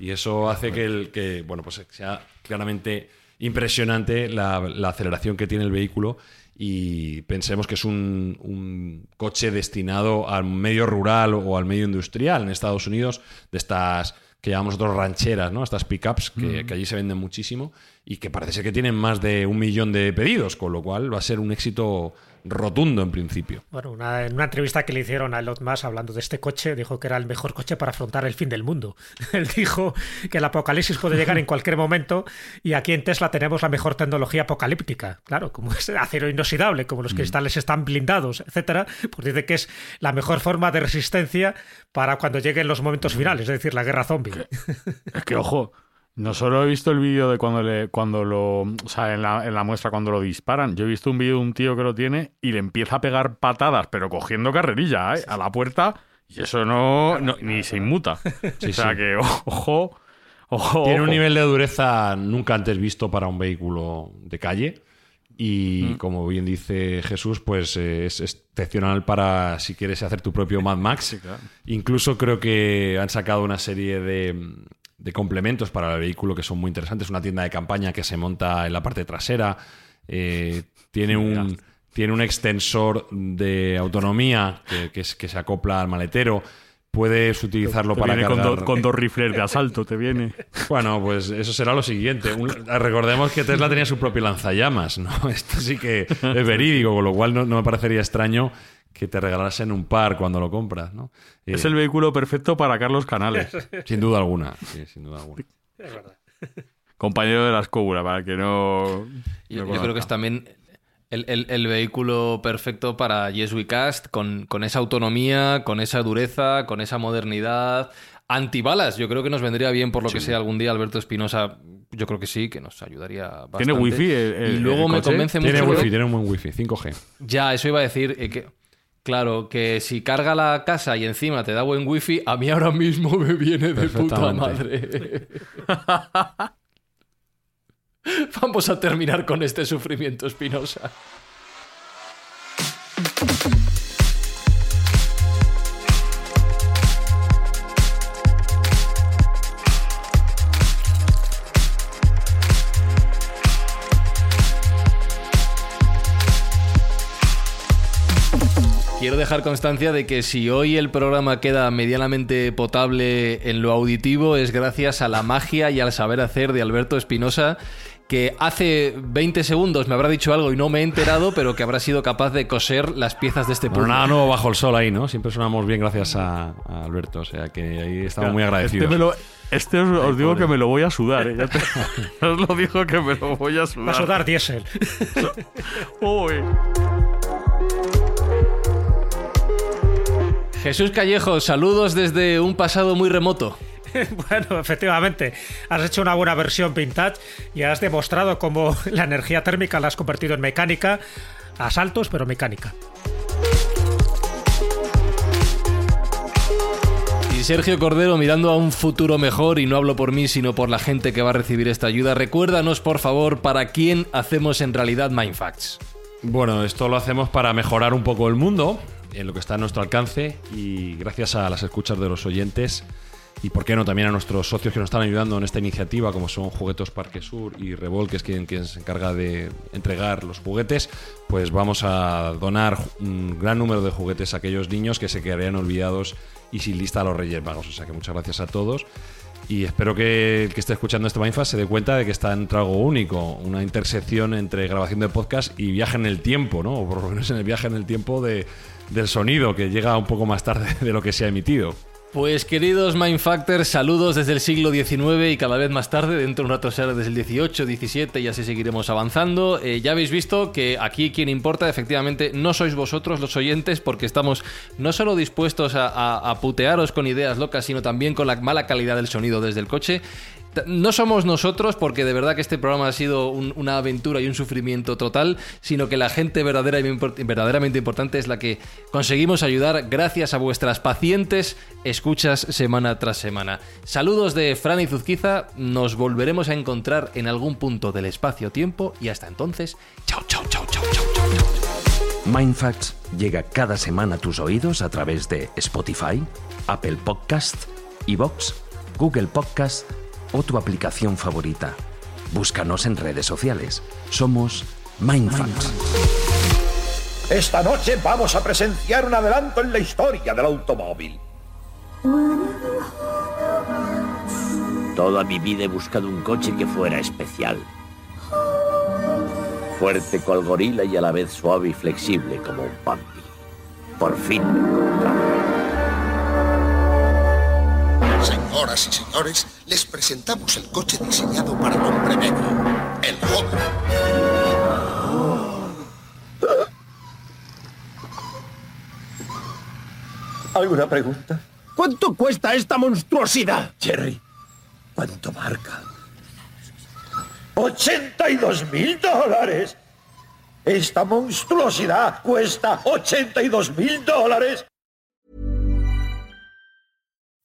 Y eso hace que, el, que bueno, pues sea claramente impresionante la, la aceleración que tiene el vehículo y pensemos que es un, un coche destinado al medio rural o al medio industrial en Estados Unidos, de estas que llamamos nosotros rancheras, ¿no? Estas pickups que, que allí se venden muchísimo y que parece ser que tienen más de un millón de pedidos, con lo cual va a ser un éxito rotundo en principio. Bueno, una- en una entrevista que le hicieron a Elon Musk hablando de este coche, dijo que era el mejor coche para afrontar el fin del mundo. Él dijo que el apocalipsis puede llegar en cualquier momento y aquí en Tesla tenemos la mejor tecnología apocalíptica. Claro, como es acero inoxidable, como los cristales están blindados, etcétera, pues dice que es la mejor forma de resistencia para cuando lleguen los momentos finales, es decir, la guerra zombie. Es que, ojo, no solo he visto el vídeo de cuando le, cuando lo, o sea, en la, en la muestra cuando lo disparan. Yo he visto un vídeo de un tío que lo tiene y le empieza a pegar patadas, pero cogiendo carrerilla, ¿eh? a la puerta y eso no, no- ni se inmuta. o sea sí. que, ojo, ojo. Tiene un nivel de dureza nunca antes visto para un vehículo de calle. Y como bien dice Jesús, pues eh, es excepcional para si quieres hacer tu propio Mad Max. claro. Incluso creo que han sacado una serie de, de complementos para el vehículo que son muy interesantes. Una tienda de campaña que se monta en la parte trasera. Eh, tiene un. Tiene un extensor de autonomía que, que es- que se acopla al maletero. Puedes utilizarlo Te para viene con, cargar... do- con dos rifles de asalto, te viene. Bueno, pues eso será lo siguiente. Un- recordemos que Tesla tenía su propio lanzallamas, ¿no? Esto sí que es verídico, con lo cual no, no me parecería extraño que te regalasen un par cuando lo compras, ¿no? Eh, Es el vehículo perfecto para Carlos Canales, Sin duda alguna, sí, sin duda alguna. compañero de la escóbula, para que no. Yo, no yo creo que es también el, el- el vehículo perfecto para Yes We Cast, con, con esa autonomía, con esa dureza, con esa modernidad. Antibalas, yo creo que nos vendría bien por lo que sea algún día Alberto Espinosa. Yo creo que sí, que nos ayudaría bastante. ¿Tiene wifi el- el- y luego el me coche? convence Tiene mucho. wifi, tiene un buen wifi, 5G. Ya, eso iba a decir eh, que. Claro, que si carga la casa y encima te da buen wifi, a mí ahora mismo me viene de puta madre. Vamos a terminar con este sufrimiento, Espinosa. Dejar constancia de que si hoy el programa queda medianamente potable en lo auditivo es gracias a la magia y al saber hacer de Alberto Espinosa, que hace 20 segundos me habrá dicho algo y no me he enterado, pero que habrá sido capaz de coser las piezas de este Bueno, puzzle. nada nuevo bajo el sol ahí, ¿no? Siempre sonamos bien gracias a, a Alberto, o sea que ahí estamos muy agradecidos. Este, me lo- este os, os digo pobre. que me lo voy a sudar. ¿eh? Ya te- os lo digo que me lo voy a sudar. Va a sudar diésel. Uy. Jesús Callejo, saludos desde un pasado muy remoto. Bueno, efectivamente, has hecho una buena versión vintage y has demostrado cómo la energía térmica la has convertido en mecánica, a saltos, pero mecánica. Y Sergio Cordero mirando a un futuro mejor, y no hablo por mí, sino por la gente que va a recibir esta ayuda, recuérdanos por favor para quién hacemos en realidad Mindfacts. Bueno, esto lo hacemos para mejorar un poco el mundo, en lo que está a nuestro alcance, y gracias a las escuchas de los oyentes. y por qué no también a nuestros socios que nos están ayudando en esta iniciativa, como son Juguetos Parque Sur y Revol, que es quien, quien se encarga de entregar los juguetes, pues vamos a donar un gran número de juguetes a aquellos niños que se quedarían olvidados y sin lista a los Reyes Magos. O sea que muchas gracias a todos. Y espero que el que esté escuchando este Mindfast se dé cuenta de que está entre algo único, una intersección entre grabación de podcast y viaje en el tiempo, ¿no? O por lo menos en el viaje en el tiempo de, del sonido, que llega un poco más tarde de lo que se ha emitido. Pues queridos Mindfactors, saludos desde el siglo XIX y cada vez más tarde, dentro de un rato será desde el 18, 17 y así seguiremos avanzando. Eh, ya habéis visto que aquí quien importa efectivamente no sois vosotros los oyentes porque estamos no solo dispuestos a putearos con ideas locas, sino también con la mala calidad del sonido desde el coche no somos nosotros, porque de verdad que este programa ha sido una aventura y un sufrimiento total, sino que la gente verdadera y verdaderamente importante es la que conseguimos ayudar gracias a vuestras pacientes escuchas semana tras semana. Saludos de Fran y Zuzquiza, nos volveremos a encontrar en algún punto del espacio-tiempo y hasta entonces, chao, chao, chao, chao, chao, chao. Mindfacts llega cada semana a tus oídos a través de Spotify, Apple Podcast, Evox, Google Podcast, o tu aplicación favorita. Búscanos en redes sociales. Somos Mindfacts. Esta noche vamos a presenciar un adelanto en la historia del automóvil. Toda mi vida he buscado un coche que fuera especial. Fuerte cual gorila y a la vez suave y flexible como un pampi. Por fin Señoras y señores, les presentamos el coche diseñado para el hombre medio, el joven. ¿Alguna pregunta? ¿Cuánto cuesta esta monstruosidad? Jerry, ¿cuánto marca? ¡82 mil dólares! Esta monstruosidad cuesta 82 mil dólares.